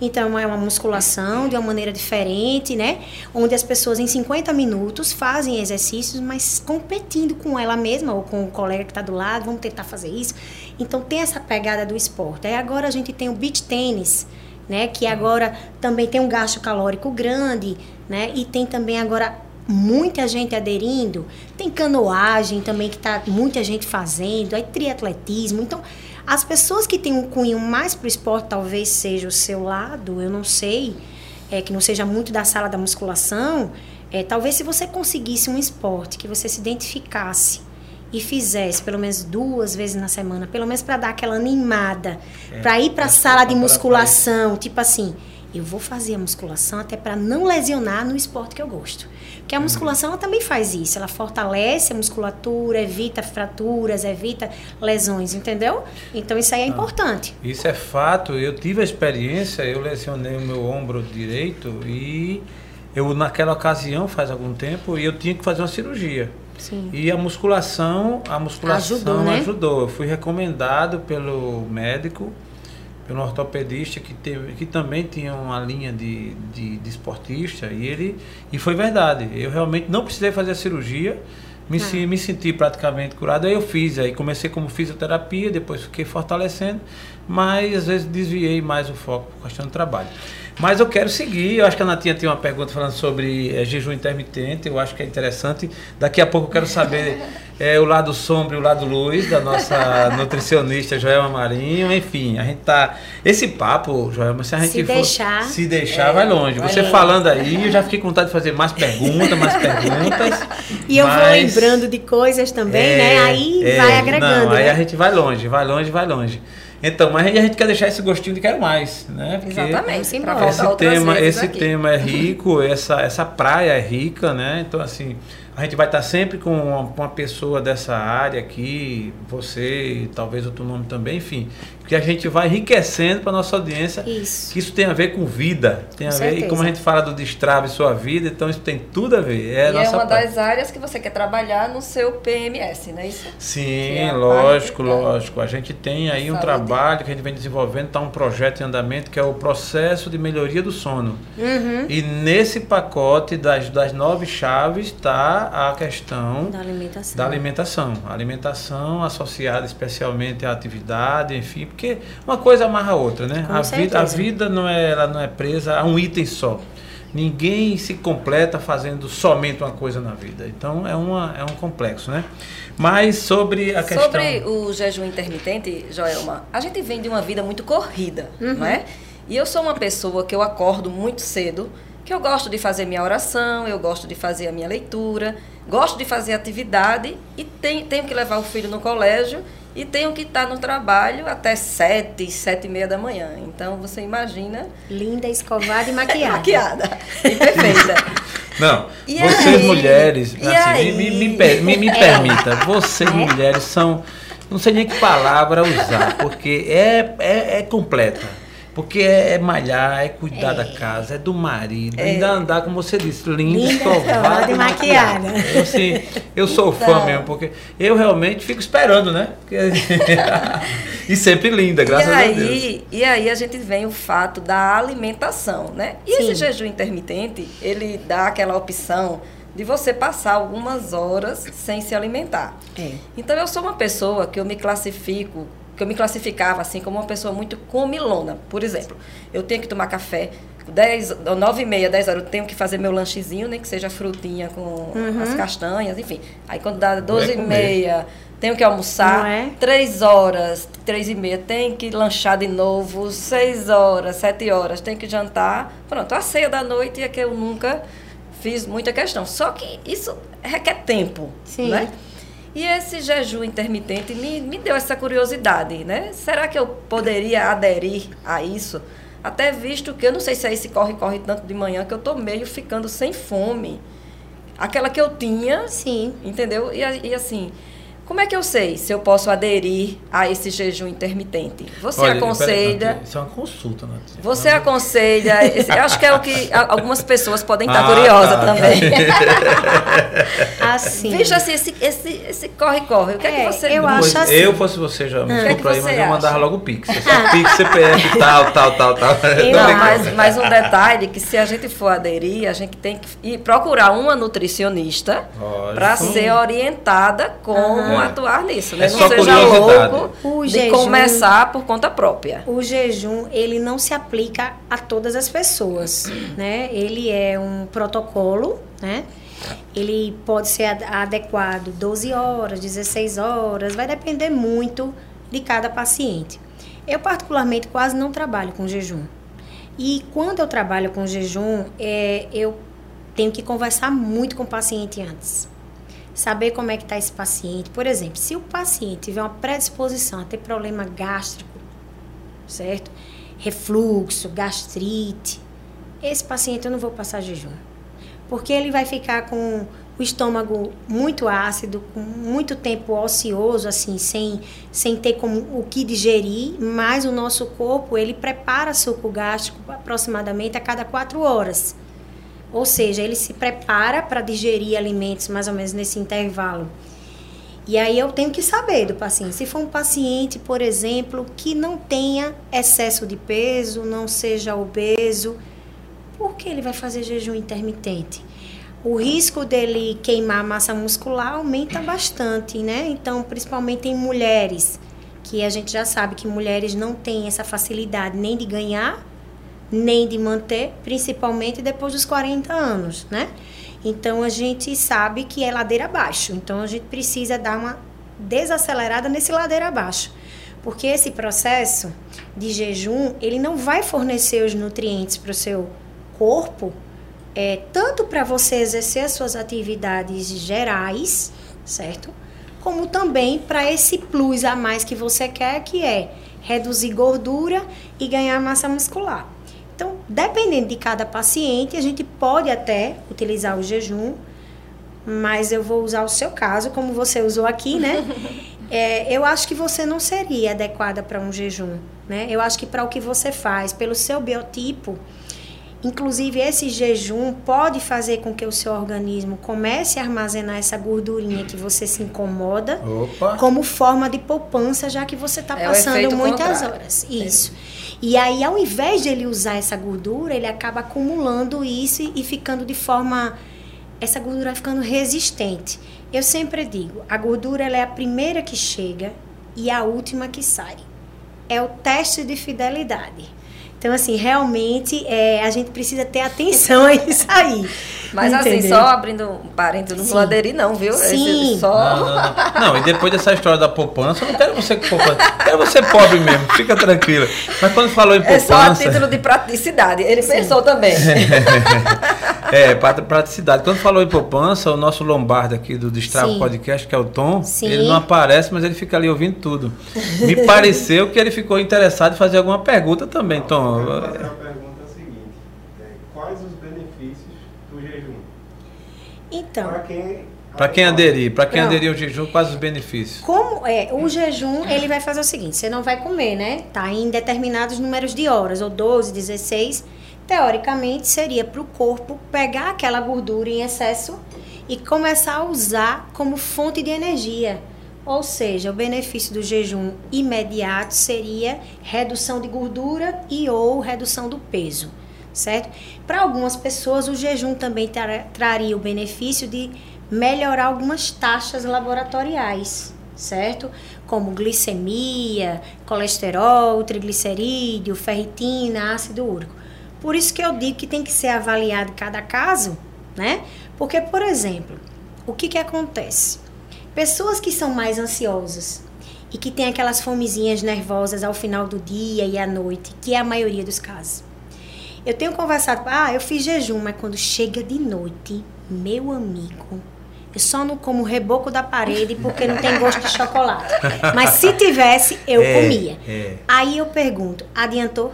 Então, é uma musculação de uma maneira diferente, né? Onde as pessoas em 50 minutos fazem exercícios, mas competindo com ela mesma ou com o colega que está do lado, vamos tentar fazer isso. Então, tem essa pegada do esporte. Aí agora a gente tem o beach tênis, né? Que agora também tem um gasto calórico grande, né? E tem também agora muita gente aderindo. Tem canoagem também que tá muita gente fazendo, aí triatletismo. Então, as pessoas que têm um cunho mais pro esporte, talvez seja o seu lado, eu não sei, é, que não seja muito da sala da musculação, é, talvez se você conseguisse um esporte que você se identificasse e fizesse pelo menos duas vezes na semana, pelo menos para dar aquela animada, É, para ir para a sala de musculação, tipo assim, eu vou fazer a musculação até para não lesionar no esporte que eu gosto. Porque a musculação ela também faz isso, ela fortalece a musculatura, evita fraturas, evita lesões, entendeu? Então isso aí é importante. Isso é fato. Eu tive a experiência, eu lesionei o meu ombro direito e eu naquela ocasião, faz algum tempo, eu tinha que fazer uma cirurgia. Sim. E a musculação, a musculação Ajudou, né? ajudou. Eu fui recomendado pelo médico, pelo ortopedista que, teve, que também tinha uma linha de, de, de esportista e ele e foi verdade. Eu realmente não precisei fazer a cirurgia. Me, Ah. se- me senti praticamente curado, aí eu fiz, aí comecei como fisioterapia, depois fiquei fortalecendo, mas às vezes desviei mais o foco por questão do trabalho. Mas eu quero seguir, eu acho que a Natinha tem uma pergunta falando sobre eh, jejum intermitente, eu acho que é interessante. Daqui a pouco eu quero saber *laughs* eh, o lado sombra e o lado luz da nossa *laughs* nutricionista Joelma Marinho, enfim, a gente tá... Esse papo, Joelma, se a gente Se for- deixar. se deixar, É, vai longe. vai Você longe. falando aí, eu já fiquei com vontade de fazer mais perguntas, mais *laughs* perguntas. E eu vou mas- lembrando de coisas também, é, né? Aí é, vai agregando. Não, aí né? a gente vai longe, vai longe, vai longe. Então, mas a gente quer deixar esse gostinho de quero mais, né? Porque Exatamente. Sim, pra esse tema, esse aqui. tema é rico, essa, essa praia é rica, né? Então, assim, a gente vai estar sempre com uma, pessoa dessa área aqui, você, talvez outro nome também, enfim, que a gente vai enriquecendo para nossa audiência. Isso. Que isso tem a ver com vida, tem Com a ver, e como a gente fala do destrave sua vida, então isso tem tudo a ver. É a é uma praia. das áreas que você quer trabalhar no seu PMS, não é isso? Sim, é lógico, parte lógico. A gente tem aí um Saúde. trabalho que a gente vem desenvolvendo, está um projeto em andamento que é o processo de melhoria do sono. Uhum. E nesse pacote das, das nove chaves está a questão Da alimentação. da alimentação. A alimentação associada especialmente à atividade, enfim, porque uma coisa amarra a outra, né? Com a, vida, a vida não é, ela não é presa a um item só. Ninguém se completa fazendo somente uma coisa na vida. Então é, uma, é um complexo, né? Mas sobre a questão. Sobre o jejum intermitente, Joelma, a gente vem de uma vida muito corrida, uhum. não é? E eu sou uma pessoa que eu acordo muito cedo, que eu gosto de fazer minha oração, eu gosto de fazer a minha leitura, gosto de fazer atividade e tenho, tenho que levar o filho no colégio e tenho que estar no trabalho até sete, sete e meia da manhã. Então você imagina. Linda, escovada e maquiada. *laughs* maquiada. E perfeita. *laughs* Não, e vocês aí? mulheres, assim, me, me, me, me, é. permita, *laughs* vocês é? mulheres são. Não sei nem que palavra usar, porque é, é, é completa. Porque é, é, malhar, é cuidar é. da casa, é do marido, é. ainda andar, como você disse, linda, escovada e maquiada. Eu, assim, eu sou então. fã mesmo, porque eu realmente fico esperando, né? *laughs* e sempre linda, graças e aí, a Deus. E aí a gente vem o fato da alimentação, né? E Sim. esse jejum intermitente, ele dá aquela opção de você passar algumas horas sem se alimentar. É. Então eu sou uma pessoa que eu me classifico que eu me classificava assim como uma pessoa muito comilona. Por exemplo, eu tenho que tomar café 10, 9 e meia, 10 horas, eu tenho que fazer meu lanchezinho, nem que seja frutinha com uhum. as castanhas, enfim. Aí quando dá 12 e meia, tenho que almoçar. É? 3 horas, 3 e meia, tem que lanchar de novo. 6 horas, 7 horas, tem que jantar. Pronto, a ceia da noite é que eu nunca fiz muita questão. Só que isso requer tempo, Sim. né? E esse jejum intermitente me, me deu essa curiosidade, né? Será que eu poderia aderir a isso? Até visto que eu não sei se é esse corre-corre tanto de manhã que eu tô meio ficando sem fome. Aquela que eu tinha. Sim. Entendeu? E, e assim, como é que eu sei se eu posso aderir a esse jejum intermitente? Você Olha, aconselha. isso é uma consulta, né? Você aconselha. Esse, eu acho que é o que algumas pessoas podem estar ah, curiosas tá, também. *laughs* assim. Veja assim, esse, esse, esse corre-corre. O que é, é, que você Eu acho assim. Eu fosse você, já me ah. aí, mas eu mandava logo o Pix. Só Pix, CPF, *laughs* tal, tal, tal, tal. Não, mas, mas um detalhe que se a gente for aderir, a gente tem que ir procurar uma nutricionista para ser orientada como atuar nisso, né? É não seja louco o de jejum, começar por conta própria. O jejum, ele não se aplica a todas as pessoas, né? Ele é um protocolo, né? Ele pode ser adequado 12 horas, 16 horas, vai depender muito de cada paciente. Eu, particularmente, quase não trabalho com jejum. E quando eu trabalho com jejum, é, eu tenho que conversar muito com o paciente antes saber como é que está esse paciente. Por exemplo, se o paciente tiver uma predisposição a ter problema gástrico, certo? Refluxo, gastrite, esse paciente eu não vou passar jejum. Porque ele vai ficar com o estômago muito ácido, com muito tempo ocioso, assim, sem, sem ter como o que digerir, mas o nosso corpo, ele prepara suco gástrico aproximadamente a cada quatro horas. Ou seja, ele se prepara para digerir alimentos mais ou menos nesse intervalo. E aí eu tenho que saber do paciente. Se for um paciente, por exemplo, que não tenha excesso de peso, não seja obeso, por que ele vai fazer jejum intermitente? O risco dele queimar massa muscular aumenta bastante, né? Então, principalmente em mulheres, que a gente já sabe que mulheres não têm essa facilidade nem de ganhar nem de manter, principalmente depois dos 40 anos, né? Então a gente sabe que é ladeira abaixo. Então a gente precisa dar uma desacelerada nesse ladeira abaixo. Porque esse processo de jejum, ele não vai fornecer os nutrientes para o seu corpo, é, tanto para você exercer as suas atividades gerais, certo? Como também para esse plus a mais que você quer, que é reduzir gordura e ganhar massa muscular. Então, dependendo de cada paciente, a gente pode até utilizar o jejum, mas eu vou usar o seu caso, como você usou aqui, né? *laughs* É, eu acho que você não seria adequada para um jejum, né? Eu acho que para o que você faz, pelo seu biotipo, inclusive esse jejum pode fazer com que o seu organismo comece a armazenar essa gordurinha que você se incomoda, Opa. como forma de poupança, já que você está é passando muitas contrário. horas. Isso. É. E aí, ao invés de ele usar essa gordura, ele acaba acumulando isso e, ficando de forma. Essa gordura ficando resistente. Eu sempre digo: a gordura ela é a primeira que chega e a última que sai. É o teste de fidelidade. Então, assim, realmente é, a gente precisa ter atenção a isso aí. *laughs* Mas assim, só abrindo um parênteses, não Sim. vou aderir não, viu? Sim. Esse só... Não, não, não. Não, e depois dessa história da poupança, eu não quero você com poupança. Eu quero você pobre mesmo, fica tranquila. Mas quando falou em É só a poupança. título de praticidade. Ele pensou também. é, praticidade. Quando falou em poupança, o nosso Lombardo aqui do Destravo Sim. Podcast, que é o Tom, Sim. ele não aparece, mas ele fica ali ouvindo tudo. Me pareceu que ele ficou interessado em fazer alguma pergunta também, Tom. Eu quero fazer a pergunta seguinte: é, quais os benefícios do jejum? Então, Para quem. Para quem aderir, para quem Pronto. aderir ao jejum, quais os benefícios? como é o jejum, ele vai fazer o seguinte: você não vai comer, né? Tá em determinados números de horas, ou 12, 16. Teoricamente, seria para o corpo pegar aquela gordura em excesso e começar a usar como fonte de energia. Ou seja, o benefício do jejum imediato seria redução de gordura e ou redução do peso, certo? Para algumas pessoas, o jejum também tra- traria o benefício de melhorar algumas taxas laboratoriais, certo? Como glicemia, colesterol, triglicerídeo, ferritina, ácido úrico. Por isso que eu digo que tem que ser avaliado cada caso, né? Porque, por exemplo, o que que acontece? Pessoas que são mais ansiosas e que têm aquelas fomezinhas nervosas ao final do dia e à noite, que é a maioria dos casos. Eu tenho conversado, ah, eu fiz jejum, mas quando chega de noite, meu amigo, eu só não como reboco da parede porque não tem gosto de chocolate. Mas se tivesse, eu É, comia. é. Aí eu pergunto, adiantou?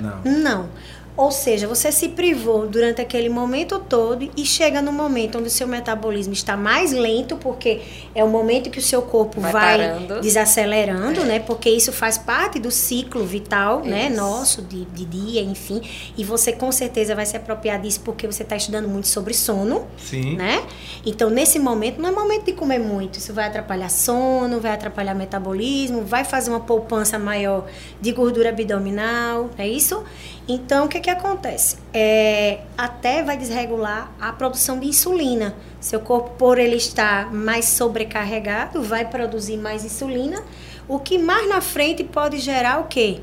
Não. Não. Ou seja, você se privou durante aquele momento todo e chega no momento onde o seu metabolismo está mais lento, porque é o momento que o seu corpo Vai vai, desacelerando, né? Porque isso faz parte do ciclo vital, né? Isso. Nosso, de, de dia, enfim. E você com certeza vai se apropriar disso porque você está estudando muito sobre sono Sim. né? Então, nesse momento, não é momento de comer muito. Isso vai atrapalhar sono, vai atrapalhar metabolismo, vai fazer uma poupança maior de gordura abdominal, é isso? Então, o que que acontece? É, até vai desregular a produção de insulina. Seu corpo, por ele estar mais sobrecarregado, vai produzir mais insulina, o que mais na frente pode gerar o quê?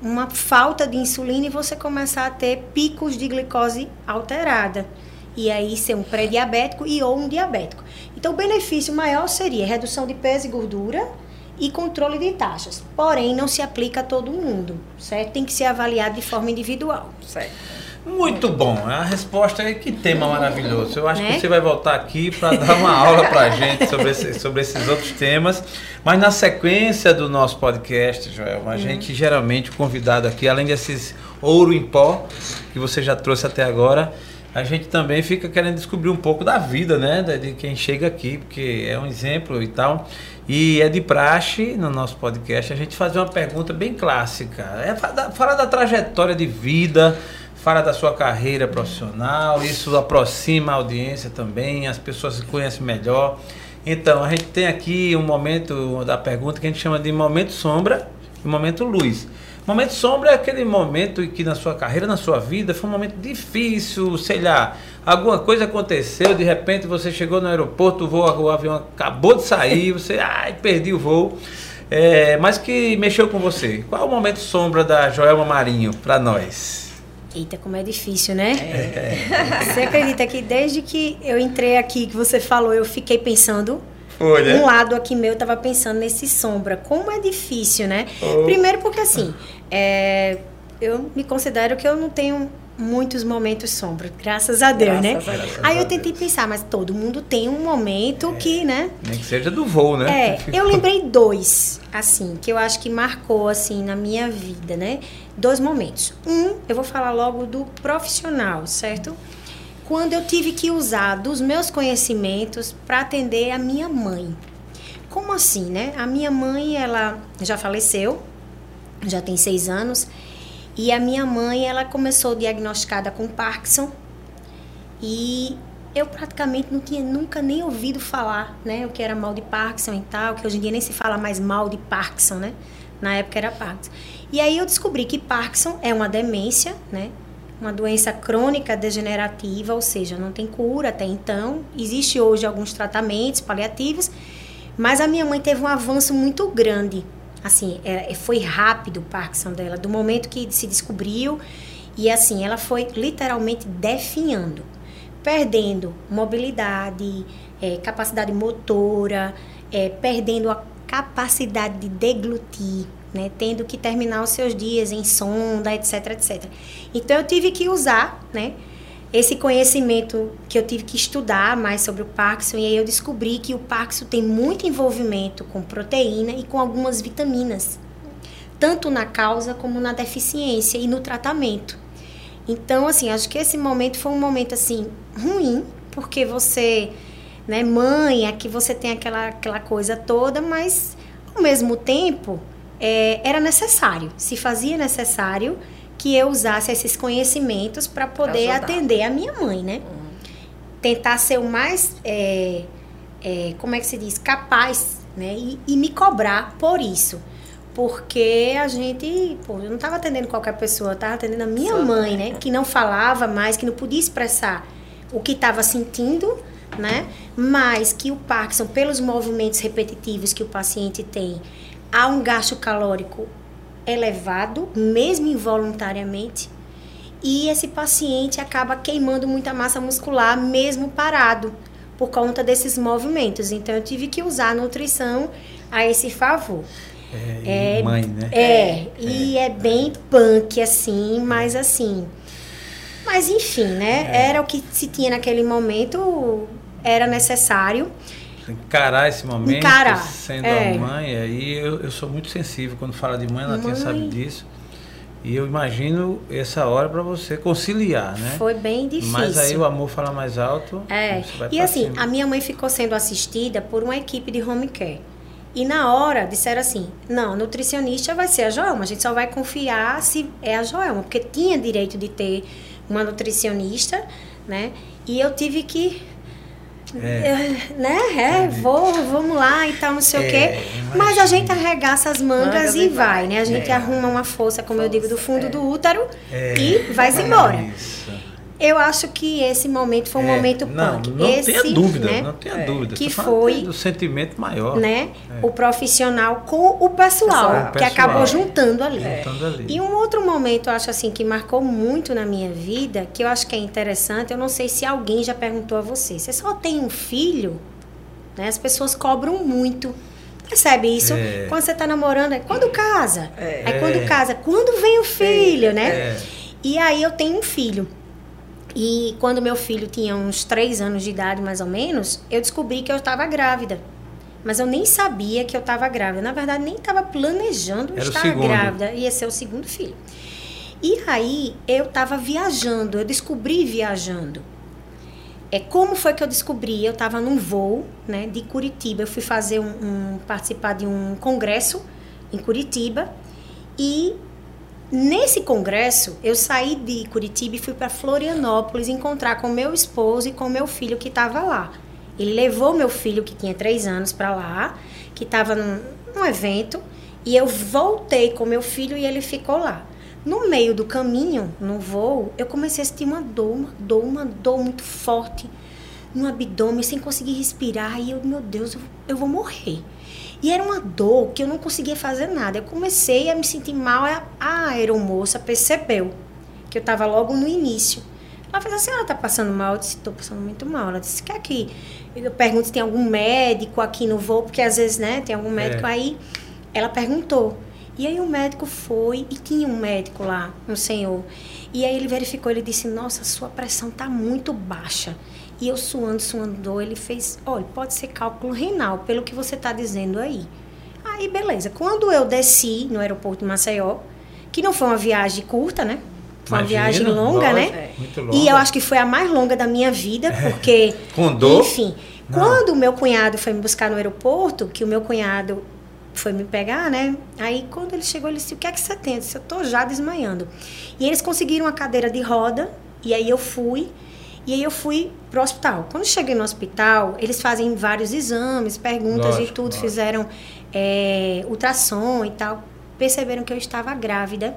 Uma falta de insulina e você começar a ter picos de glicose alterada e aí ser um pré-diabético e ou um diabético. Então, o benefício maior seria redução de peso e gordura e controle de taxas. Porém, não se aplica a todo mundo, certo? Tem que ser avaliado de forma individual. Certo. Muito bom. A resposta é que tema maravilhoso. Eu acho Né? que você vai voltar aqui para dar uma aula para a gente sobre, esse- sobre esses outros temas. Mas na sequência do nosso podcast, Joel, Uhum. a gente geralmente o convidado aqui, além desses ouro em pó que você já trouxe até agora, a gente também fica querendo descobrir um pouco da vida, né? De quem chega aqui, porque é um exemplo e tal. E é de praxe no nosso podcast a gente fazer uma pergunta bem clássica. É falar da trajetória de vida, fala da sua carreira profissional, isso aproxima a audiência também, as pessoas se conhecem melhor. Então, a gente tem aqui um momento da pergunta que a gente chama de momento sombra e momento luz. Momento sombra é aquele momento em que na sua carreira, na sua vida, foi um momento difícil, sei lá, alguma coisa aconteceu, de repente você chegou no aeroporto, o, voo, o avião acabou de sair, você, ai, perdi o voo, é, mas que mexeu com você. Qual é o momento sombra da Joelma Marinho para nós? Eita, como é difícil, né? Você acredita que desde que eu entrei aqui, que você falou, eu fiquei pensando Foi, né? Um lado aqui meu tava pensando nesse sombra. Como é difícil, né? Oh. Primeiro porque assim, é, eu me considero que eu não tenho muitos momentos sombra, graças a Deus, Graças né? a Deus. Aí eu tentei pensar, mas todo mundo tem um momento que, né? Nem que seja do voo, né? É, *laughs* eu lembrei dois, assim, que eu acho que marcou, assim, na minha vida, né? Dois momentos. Um, eu vou falar logo do profissional, certo? Quando eu tive que usar dos meus conhecimentos para atender a minha mãe. Como assim, né? A minha mãe, ela já faleceu, já tem seis anos, e a minha mãe, ela começou diagnosticada com Parkinson, e eu praticamente não tinha nunca nem ouvido falar, né? O que era mal de Parkinson e tal, que hoje em dia nem se fala mais mal de Parkinson, né? Na época era Parkinson. E aí eu descobri que Parkinson é uma demência, né? Uma doença crônica degenerativa, ou seja, não tem cura até então. Existe hoje alguns tratamentos paliativos, mas a minha mãe teve um avanço muito grande Assim, é, foi rápido o Parkinson dela, do momento que se descobriu. E assim, ela foi literalmente definhando, perdendo mobilidade, é, capacidade motora, é, perdendo a capacidade de deglutir, né, tendo que terminar os seus dias em sonda, etc, etc. Então eu tive que usar, né, esse conhecimento que eu tive que estudar mais sobre o Parkinson e aí eu descobri que o Parkinson tem muito envolvimento com proteína e com algumas vitaminas, tanto na causa como na deficiência e no tratamento. Então, assim, acho que esse momento foi um momento assim ruim, porque você, né, mãe, aqui você tem aquela aquela coisa toda, mas ao mesmo tempo é, era necessário, se fazia necessário que eu usasse esses conhecimentos para poder atender a minha mãe, né? Uhum. Tentar ser o mais, é, é, como é que se diz, capaz, né? E, e, me cobrar por isso. Porque a gente, pô, eu não estava atendendo qualquer pessoa, eu estava atendendo a minha mãe, né? Que não falava mais, que não podia expressar o que estava sentindo, né? Mas que o Parkinson, pelos movimentos repetitivos que o paciente tem, há um gasto calórico elevado, mesmo involuntariamente, e esse paciente acaba queimando muita massa muscular, mesmo parado, por conta desses movimentos. Então, eu tive que usar a nutrição a esse favor. É, é mãe, né? É, é, e é bem punk, assim, mas assim. Mas enfim, né? É. Era o que se tinha naquele momento, era necessário encarar esse momento encarar. sendo é. a mãe. Aí eu, eu sou muito sensível quando fala de mãe, ela mãe. sabe disso. E eu imagino essa hora para você conciliar, né? Foi bem difícil. Mas aí o amor fala mais alto. É. E assim, cima. a minha mãe ficou sendo assistida por uma equipe de home care. E na hora disseram assim: não, nutricionista vai ser a Joelma, a gente só vai confiar se é a Joelma, porque tinha direito de ter uma nutricionista, né? E eu tive que é. né? É, vou, vamos lá e tal, não sei é, o quê. Mas a gente arregaça as mangas e vai, né? A gente é. arruma uma força, como força, eu digo, do fundo do útero é. e vai embora. Isso. Eu acho que esse momento foi um é, momento não, punk. Não esse, tenha dúvida, né, não tenha é, dúvida. Que foi do sentimento maior. Né, é. O profissional com o pessoal, pessoal que pessoal, acabou juntando ali. juntando ali. E um outro momento, eu acho assim, que marcou muito na minha vida, que eu acho que é interessante, eu não sei se alguém já perguntou a você. Você só tem um filho? Né? As pessoas cobram muito. Percebe isso? É. Quando você está namorando, é quando casa. É. Aí quando casa, quando vem o filho, né? É. E aí eu tenho um filho. E quando meu filho tinha uns três anos de idade, mais ou menos, eu descobri que eu estava grávida. Mas eu nem sabia que eu estava grávida. Na verdade, nem estava planejando Era estar grávida. Ia ser o segundo filho. E aí, eu estava viajando. Eu descobri viajando. É, como foi que eu descobri? Eu estava num voo né, de Curitiba. Eu fui fazer um, um participar de um congresso em Curitiba. E Nesse congresso, eu saí de Curitiba e fui para Florianópolis encontrar com meu esposo e com meu filho que estava lá. Ele levou meu filho, que tinha três anos, para lá, que estava num, num evento, e eu voltei com meu filho e ele ficou lá. No meio do caminho, no voo, eu comecei a sentir uma dor, uma dor, uma dor muito forte no abdômen, sem conseguir respirar. E eu, meu Deus, eu, eu vou morrer. E era uma dor que eu não conseguia fazer nada. Eu comecei a me sentir mal. A aeromoça percebeu que eu estava logo no início. Ela falou assim: a senhora está passando mal? Eu disse: estou passando muito mal. Ela disse: quer que eu pergunto se tem algum médico aqui no voo? Porque às vezes, né, tem algum médico é. aí. Ela perguntou. E aí o médico foi e tinha um médico lá, um senhor. E aí ele verificou, ele disse: "Nossa, sua pressão está muito baixa". E eu suando, suando, ele fez, olha, pode ser cálculo renal, pelo que você está dizendo aí. Aí, beleza. Quando eu desci no aeroporto de Maceió, que não foi uma viagem curta, né? Foi uma viagem longa, né? É. Muito longa. E eu acho que foi a mais longa da minha vida, é. porque. *laughs* Com dor? Enfim, não. quando o meu cunhado foi me buscar no aeroporto, que o meu cunhado foi me pegar, né? Aí quando ele chegou, ele disse: O que é que você tem? Eu disse: Eu tô já desmaiando. E eles conseguiram uma cadeira de roda, e aí eu fui. E aí eu fui pro hospital. Quando cheguei no hospital, eles fazem vários exames, perguntas lógico, e tudo, lógico. fizeram é, ultrassom e tal. Perceberam que eu estava grávida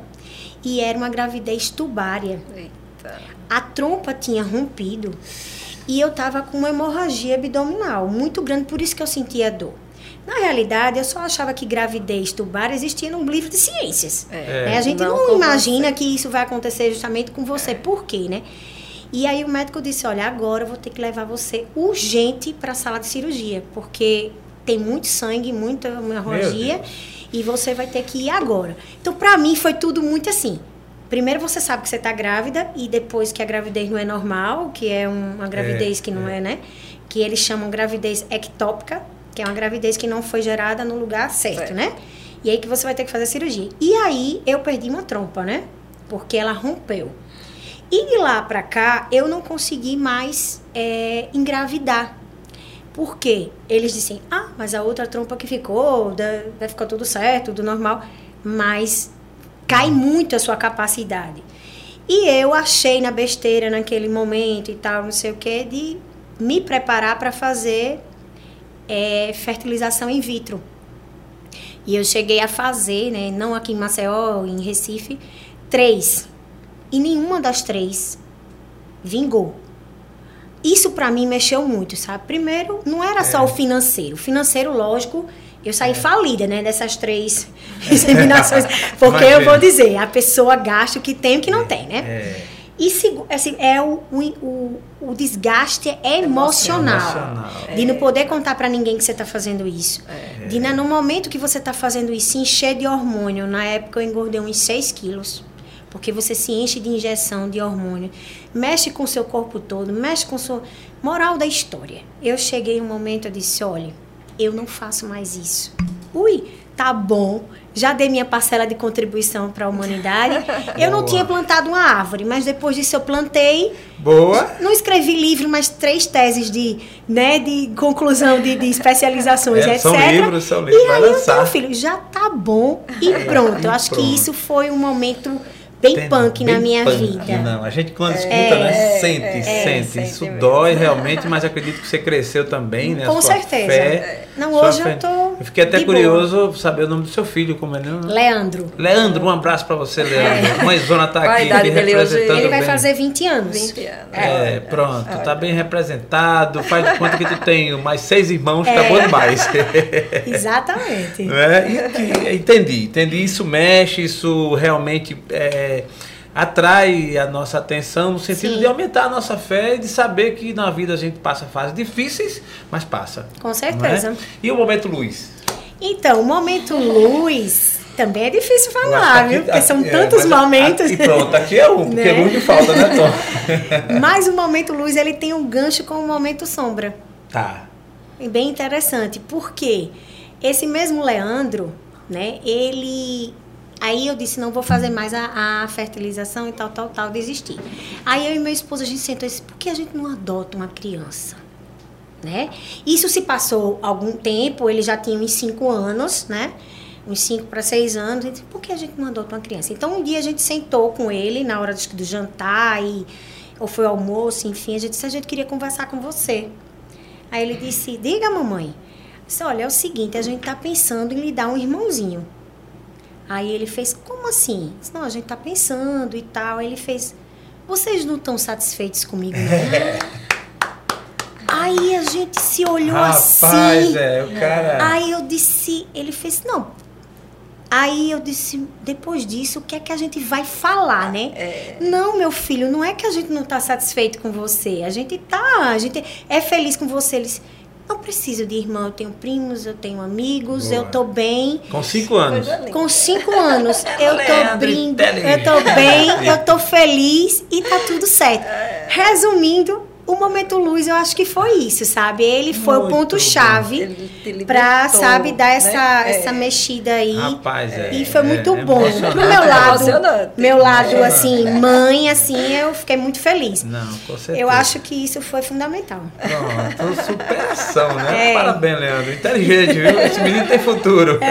e era uma gravidez tubária. Eita. A trompa tinha rompido e eu estava com uma hemorragia abdominal muito grande, por isso que eu sentia dor. Na realidade, eu só achava que gravidez tubar existia num livro de ciências. É. Né? A gente Não não, imagina você. que isso vai acontecer justamente com você. Por quê, né? E aí o médico disse, olha, agora eu vou ter que levar você urgente para a sala de cirurgia, porque tem muito sangue, muita hemorragia, e você vai ter que ir agora. Então, para mim, foi tudo muito assim. Primeiro você sabe que você está grávida, e depois que a gravidez não é normal, que é um- uma gravidez que não é, né? Que eles chamam gravidez ectópica, que é uma gravidez que não foi gerada no lugar certo, Certo. né? E aí que você vai ter que fazer a cirurgia. E aí eu perdi uma trompa, né? Porque ela rompeu. E de lá pra cá, eu não consegui mais é, engravidar. Por quê? Eles disseram, ah, mas a outra trompa que ficou, vai ficar tudo certo, tudo normal. Mas cai muito a sua capacidade. E eu achei na besteira naquele momento e tal, não sei o quê, de me preparar para fazer é, fertilização in vitro. E eu cheguei a fazer, né, não aqui em Maceió, em Recife, três. E nenhuma das três vingou. Isso para mim mexeu muito, sabe? Primeiro, não era só o financeiro. O financeiro, lógico, eu saí falida, né, dessas três *laughs* *laughs* inseminações. Porque eu Imagina. vou dizer, a pessoa gasta o que tem e o que não tem, né? É. E segu- assim, é o, o, o, desgaste emocional. Emocional. De não poder contar pra ninguém que você tá fazendo isso. É. De né, no momento que você tá fazendo isso, se encher de hormônio. Na época eu engordei uns 6 quilos. Porque você se enche de injeção de hormônio. Mexe com o seu corpo todo, mexe com seu. Moral da história. Eu cheguei um momento, eu disse: olha, eu não faço mais isso. Ui, tá bom. Já dei minha parcela de contribuição para a humanidade. *laughs* Eu não tinha plantado uma árvore, mas depois disso eu plantei. Boa. Não escrevi livro, mas três teses de, né, de conclusão de, de especializações, É, etc. são livros, são livros, E aí eu lançar. tenho, filho, já tá bom e *laughs* pronto. Eu acho pronto. que isso foi um momento bem Tem- punk na bem minha punk, vida. Não, a gente quando escuta, É, né? Sente, é, sente. sente Isso mesmo. dói realmente, mas acredito que você cresceu também, né? Com certeza. Fé, Não, hoje eu tô Eu fiquei até de boa. curioso saber o nome do seu filho, como é né? Leandro. Leandro, um abraço pra você, Leandro. Mãe Zona tá Qual a aqui idade me dele hoje? representando Ele vai bem. fazer 20 anos. 20 anos. É, pronto, tá bem representado. Faz de conta que tu tem mais seis irmãos, tá É. bom demais. *laughs* Exatamente. É? Entendi, entendi. Isso mexe, isso realmente é, atrai a nossa atenção no sentido Sim. de aumentar a nossa fé e de saber que na vida a gente passa fases difíceis, mas passa. Com não certeza. é? E o momento luz? Então, o momento luz também é difícil falar, que viu? aqui- Porque são aqui- é, tantos a- momentos. E pronto, aqui é um, porque *laughs* Né? luz não falta, né, Tom? *laughs* Mas o momento luz, ele tem um gancho com o momento sombra. Tá. É bem interessante, porque esse mesmo Leandro, né, ele. Aí eu disse, não vou fazer mais a, a fertilização e tal, tal, tal, desisti. Aí eu e meu esposo, a gente sentou e disse, por que a gente não adota uma criança? Né? Isso se passou algum tempo, ele já tinha uns 5 anos, né? Uns 5 para 6 anos. Disse, por que a gente não adota uma criança? Então um dia a gente sentou com ele na hora do, jantar, e, ou foi almoço, enfim, a gente disse, a gente queria conversar com você. Aí ele disse, diga mamãe. Disse, olha, é o seguinte, a gente tá pensando em lhe dar um irmãozinho. Aí ele fez, como assim? Disse, não, a gente tá pensando e tal. Aí ele fez, vocês não estão satisfeitos comigo, não? *laughs* Aí a gente se olhou Rapaz, assim. é, o cara. Aí eu disse, ele fez, não. Aí eu disse, depois disso, o que é que a gente vai falar, né? Não, meu filho, não é que a gente não está satisfeito com você. A gente tá, a gente é feliz com você. Ele disse, não preciso de irmão, eu tenho primos, eu tenho amigos, Boa. eu tô bem. Com cinco anos. Com cinco anos, eu tô brindo, eu tô bem, *laughs* eu tô feliz e tá tudo certo. Resumindo, o momento luz, eu acho que foi isso, sabe? Ele foi Muito o te pra, libertou, sabe, dar né? essa, É. essa mexida aí. Rapaz, é. E foi muito é bom. emocionante. Pro meu lado, meu lado, Emocionante. assim, mãe, assim, eu fiquei muito feliz. Não, com certeza. Eu acho que isso foi fundamental. Pronto, superação, né? É. Parabéns, Leandro. Inteligente, viu? Esse menino tem futuro. *laughs*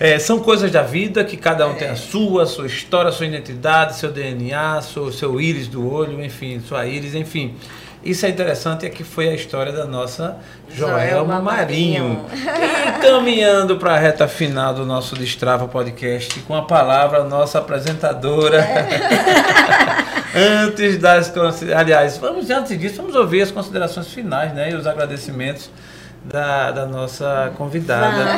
É, são coisas da vida que cada um tem a sua, sua história, sua identidade, seu DNA, seu, seu íris do olho, enfim, sua íris, enfim. Isso é interessante, é que foi a história da nossa Joelma Marinho. E caminhando para a reta final do nosso Destrava Podcast, com a palavra nossa apresentadora. *laughs* *laughs* antes das considerações. Aliás, vamos antes disso, vamos ouvir as considerações finais, né? E os agradecimentos da, da nossa convidada.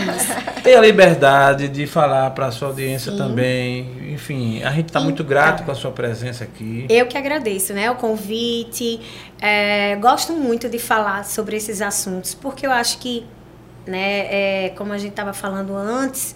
Tenha a liberdade de falar para a sua audiência Sim. também. Enfim, a gente está muito grato com a sua presença aqui. Eu que agradeço, né, o convite. É, gosto muito de falar sobre esses assuntos, porque eu acho que, né, é, como a gente estava falando antes,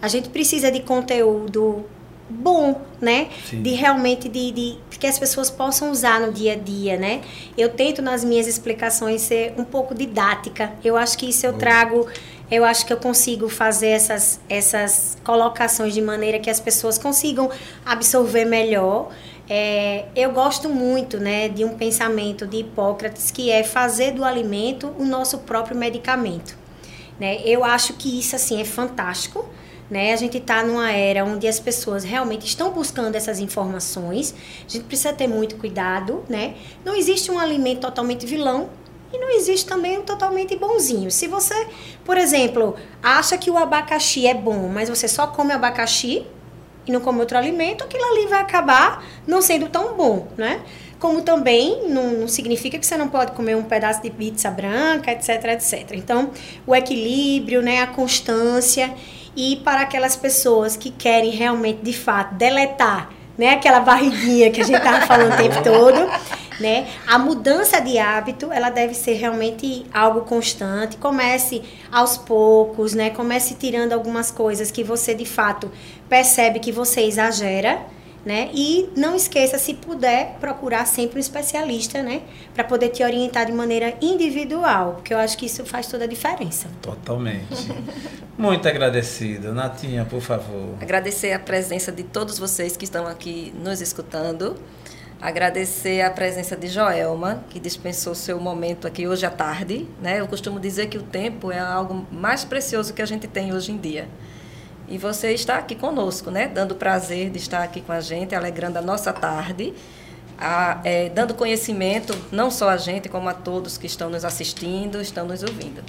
a gente precisa de conteúdo bom, né? Sim. De realmente de, de que as pessoas possam usar no dia a dia, né? Eu tento nas minhas explicações ser um pouco didática. Eu acho que isso eu trago, eu acho que eu consigo fazer essas essas colocações de maneira que as pessoas consigam absorver melhor. É, eu gosto muito, né, de um pensamento de Hipócrates que é fazer do alimento o nosso próprio medicamento. Né? Eu acho que isso assim é fantástico. Né? A gente está numa era onde as pessoas realmente estão buscando essas informações. A gente precisa ter muito cuidado, né? Não existe um alimento totalmente vilão e não existe também um totalmente bonzinho. Se você, por exemplo, acha que o abacaxi é bom, mas você só come abacaxi e não come outro alimento, aquilo ali vai acabar não sendo tão bom, né? Como também não, não significa que você não pode comer um pedaço de pizza branca, etc, etc. Então, o equilíbrio, né, a constância e para aquelas pessoas que querem realmente, de fato, deletar, né, aquela barriguinha que a gente estava falando o tempo *laughs* todo, né? A mudança de hábito, ela deve ser realmente algo constante. Comece aos poucos, né? Comece tirando algumas coisas que você de fato percebe que você exagera, né? E não esqueça, se puder, procurar sempre um especialista, né? Para poder te orientar de maneira individual, porque eu acho que isso faz toda a diferença. Totalmente. *laughs* Muito agradecido. Natinha, por favor. Agradecer a presença de todos vocês que estão aqui nos escutando. Agradecer a presença de Joelma, que dispensou seu momento aqui hoje à tarde. Né? Eu costumo dizer que o tempo é algo mais precioso que a gente tem hoje em dia. E você está aqui conosco, né? dando prazer de estar aqui com a gente, alegrando a nossa tarde, a, é, dando conhecimento, não só a gente, como a todos que estão nos assistindo, estão nos ouvindo.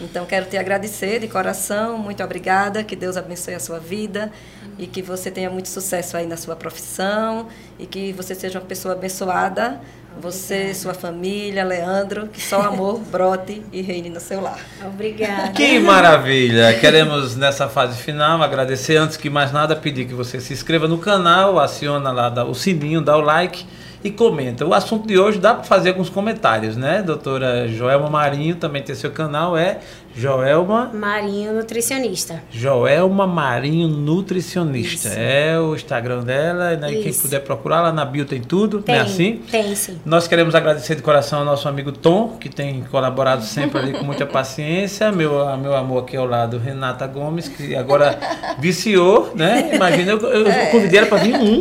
Então, quero te agradecer de coração, muito obrigada, que Deus abençoe a sua vida e que você tenha muito sucesso aí na sua profissão e que você seja uma pessoa abençoada, você, sua família, Leandro, que só amor *laughs* brote e reine no seu lar. Obrigada. Que maravilha! Queremos nessa fase final agradecer antes que mais nada pedir que você se inscreva no canal, aciona lá o sininho, dá o like e comenta. O assunto de hoje dá para fazer alguns comentários, né? Doutora Joelma Marinho também tem seu canal, é Joelma Marinho Nutricionista. Joelma Marinho Nutricionista. Isso. É o Instagram dela, né? Quem puder procurar lá na bio tem tudo, Tem, não é assim? tem sim. Nós queremos agradecer de coração ao nosso amigo Tom, que tem colaborado sempre ali com muita paciência. Meu, meu amor aqui ao lado, Renata Gomes, que agora viciou, né? Imagina, eu, eu convidei ela para vir um.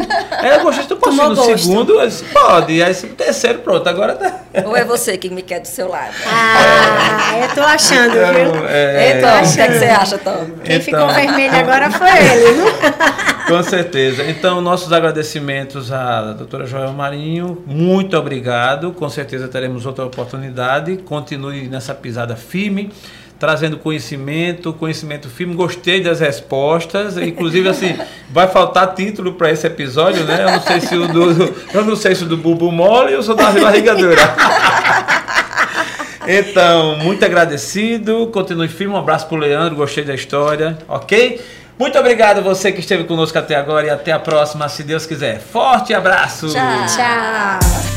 Eu gostei, tu Tomou no gosto. segundo? Eu disse, pode. Aí esse terceiro, pronto, agora tá. Ou é você que me quer do seu lado? *laughs* Ah, eu tô achando, viu? Então, é, então, o que, é que você acha, Tom? Quem então. ficou vermelho *laughs* agora foi ele. viu? Com certeza. Então, nossos agradecimentos à doutora Joel Marinho. Muito obrigado. Com certeza teremos outra oportunidade. Continue nessa pisada firme, trazendo conhecimento, conhecimento firme. Gostei das respostas. Inclusive, assim, vai faltar título para esse episódio, né? Eu não sei se o do, eu não sei se o do Bubu Mole ou se o da barriga dura. *laughs* Então, muito agradecido. Continue firme. Um abraço pro Leandro. Gostei da história. Ok? Muito obrigado a você que esteve conosco até agora e até a próxima, se Deus quiser. Forte abraço! Tchau. Tchau.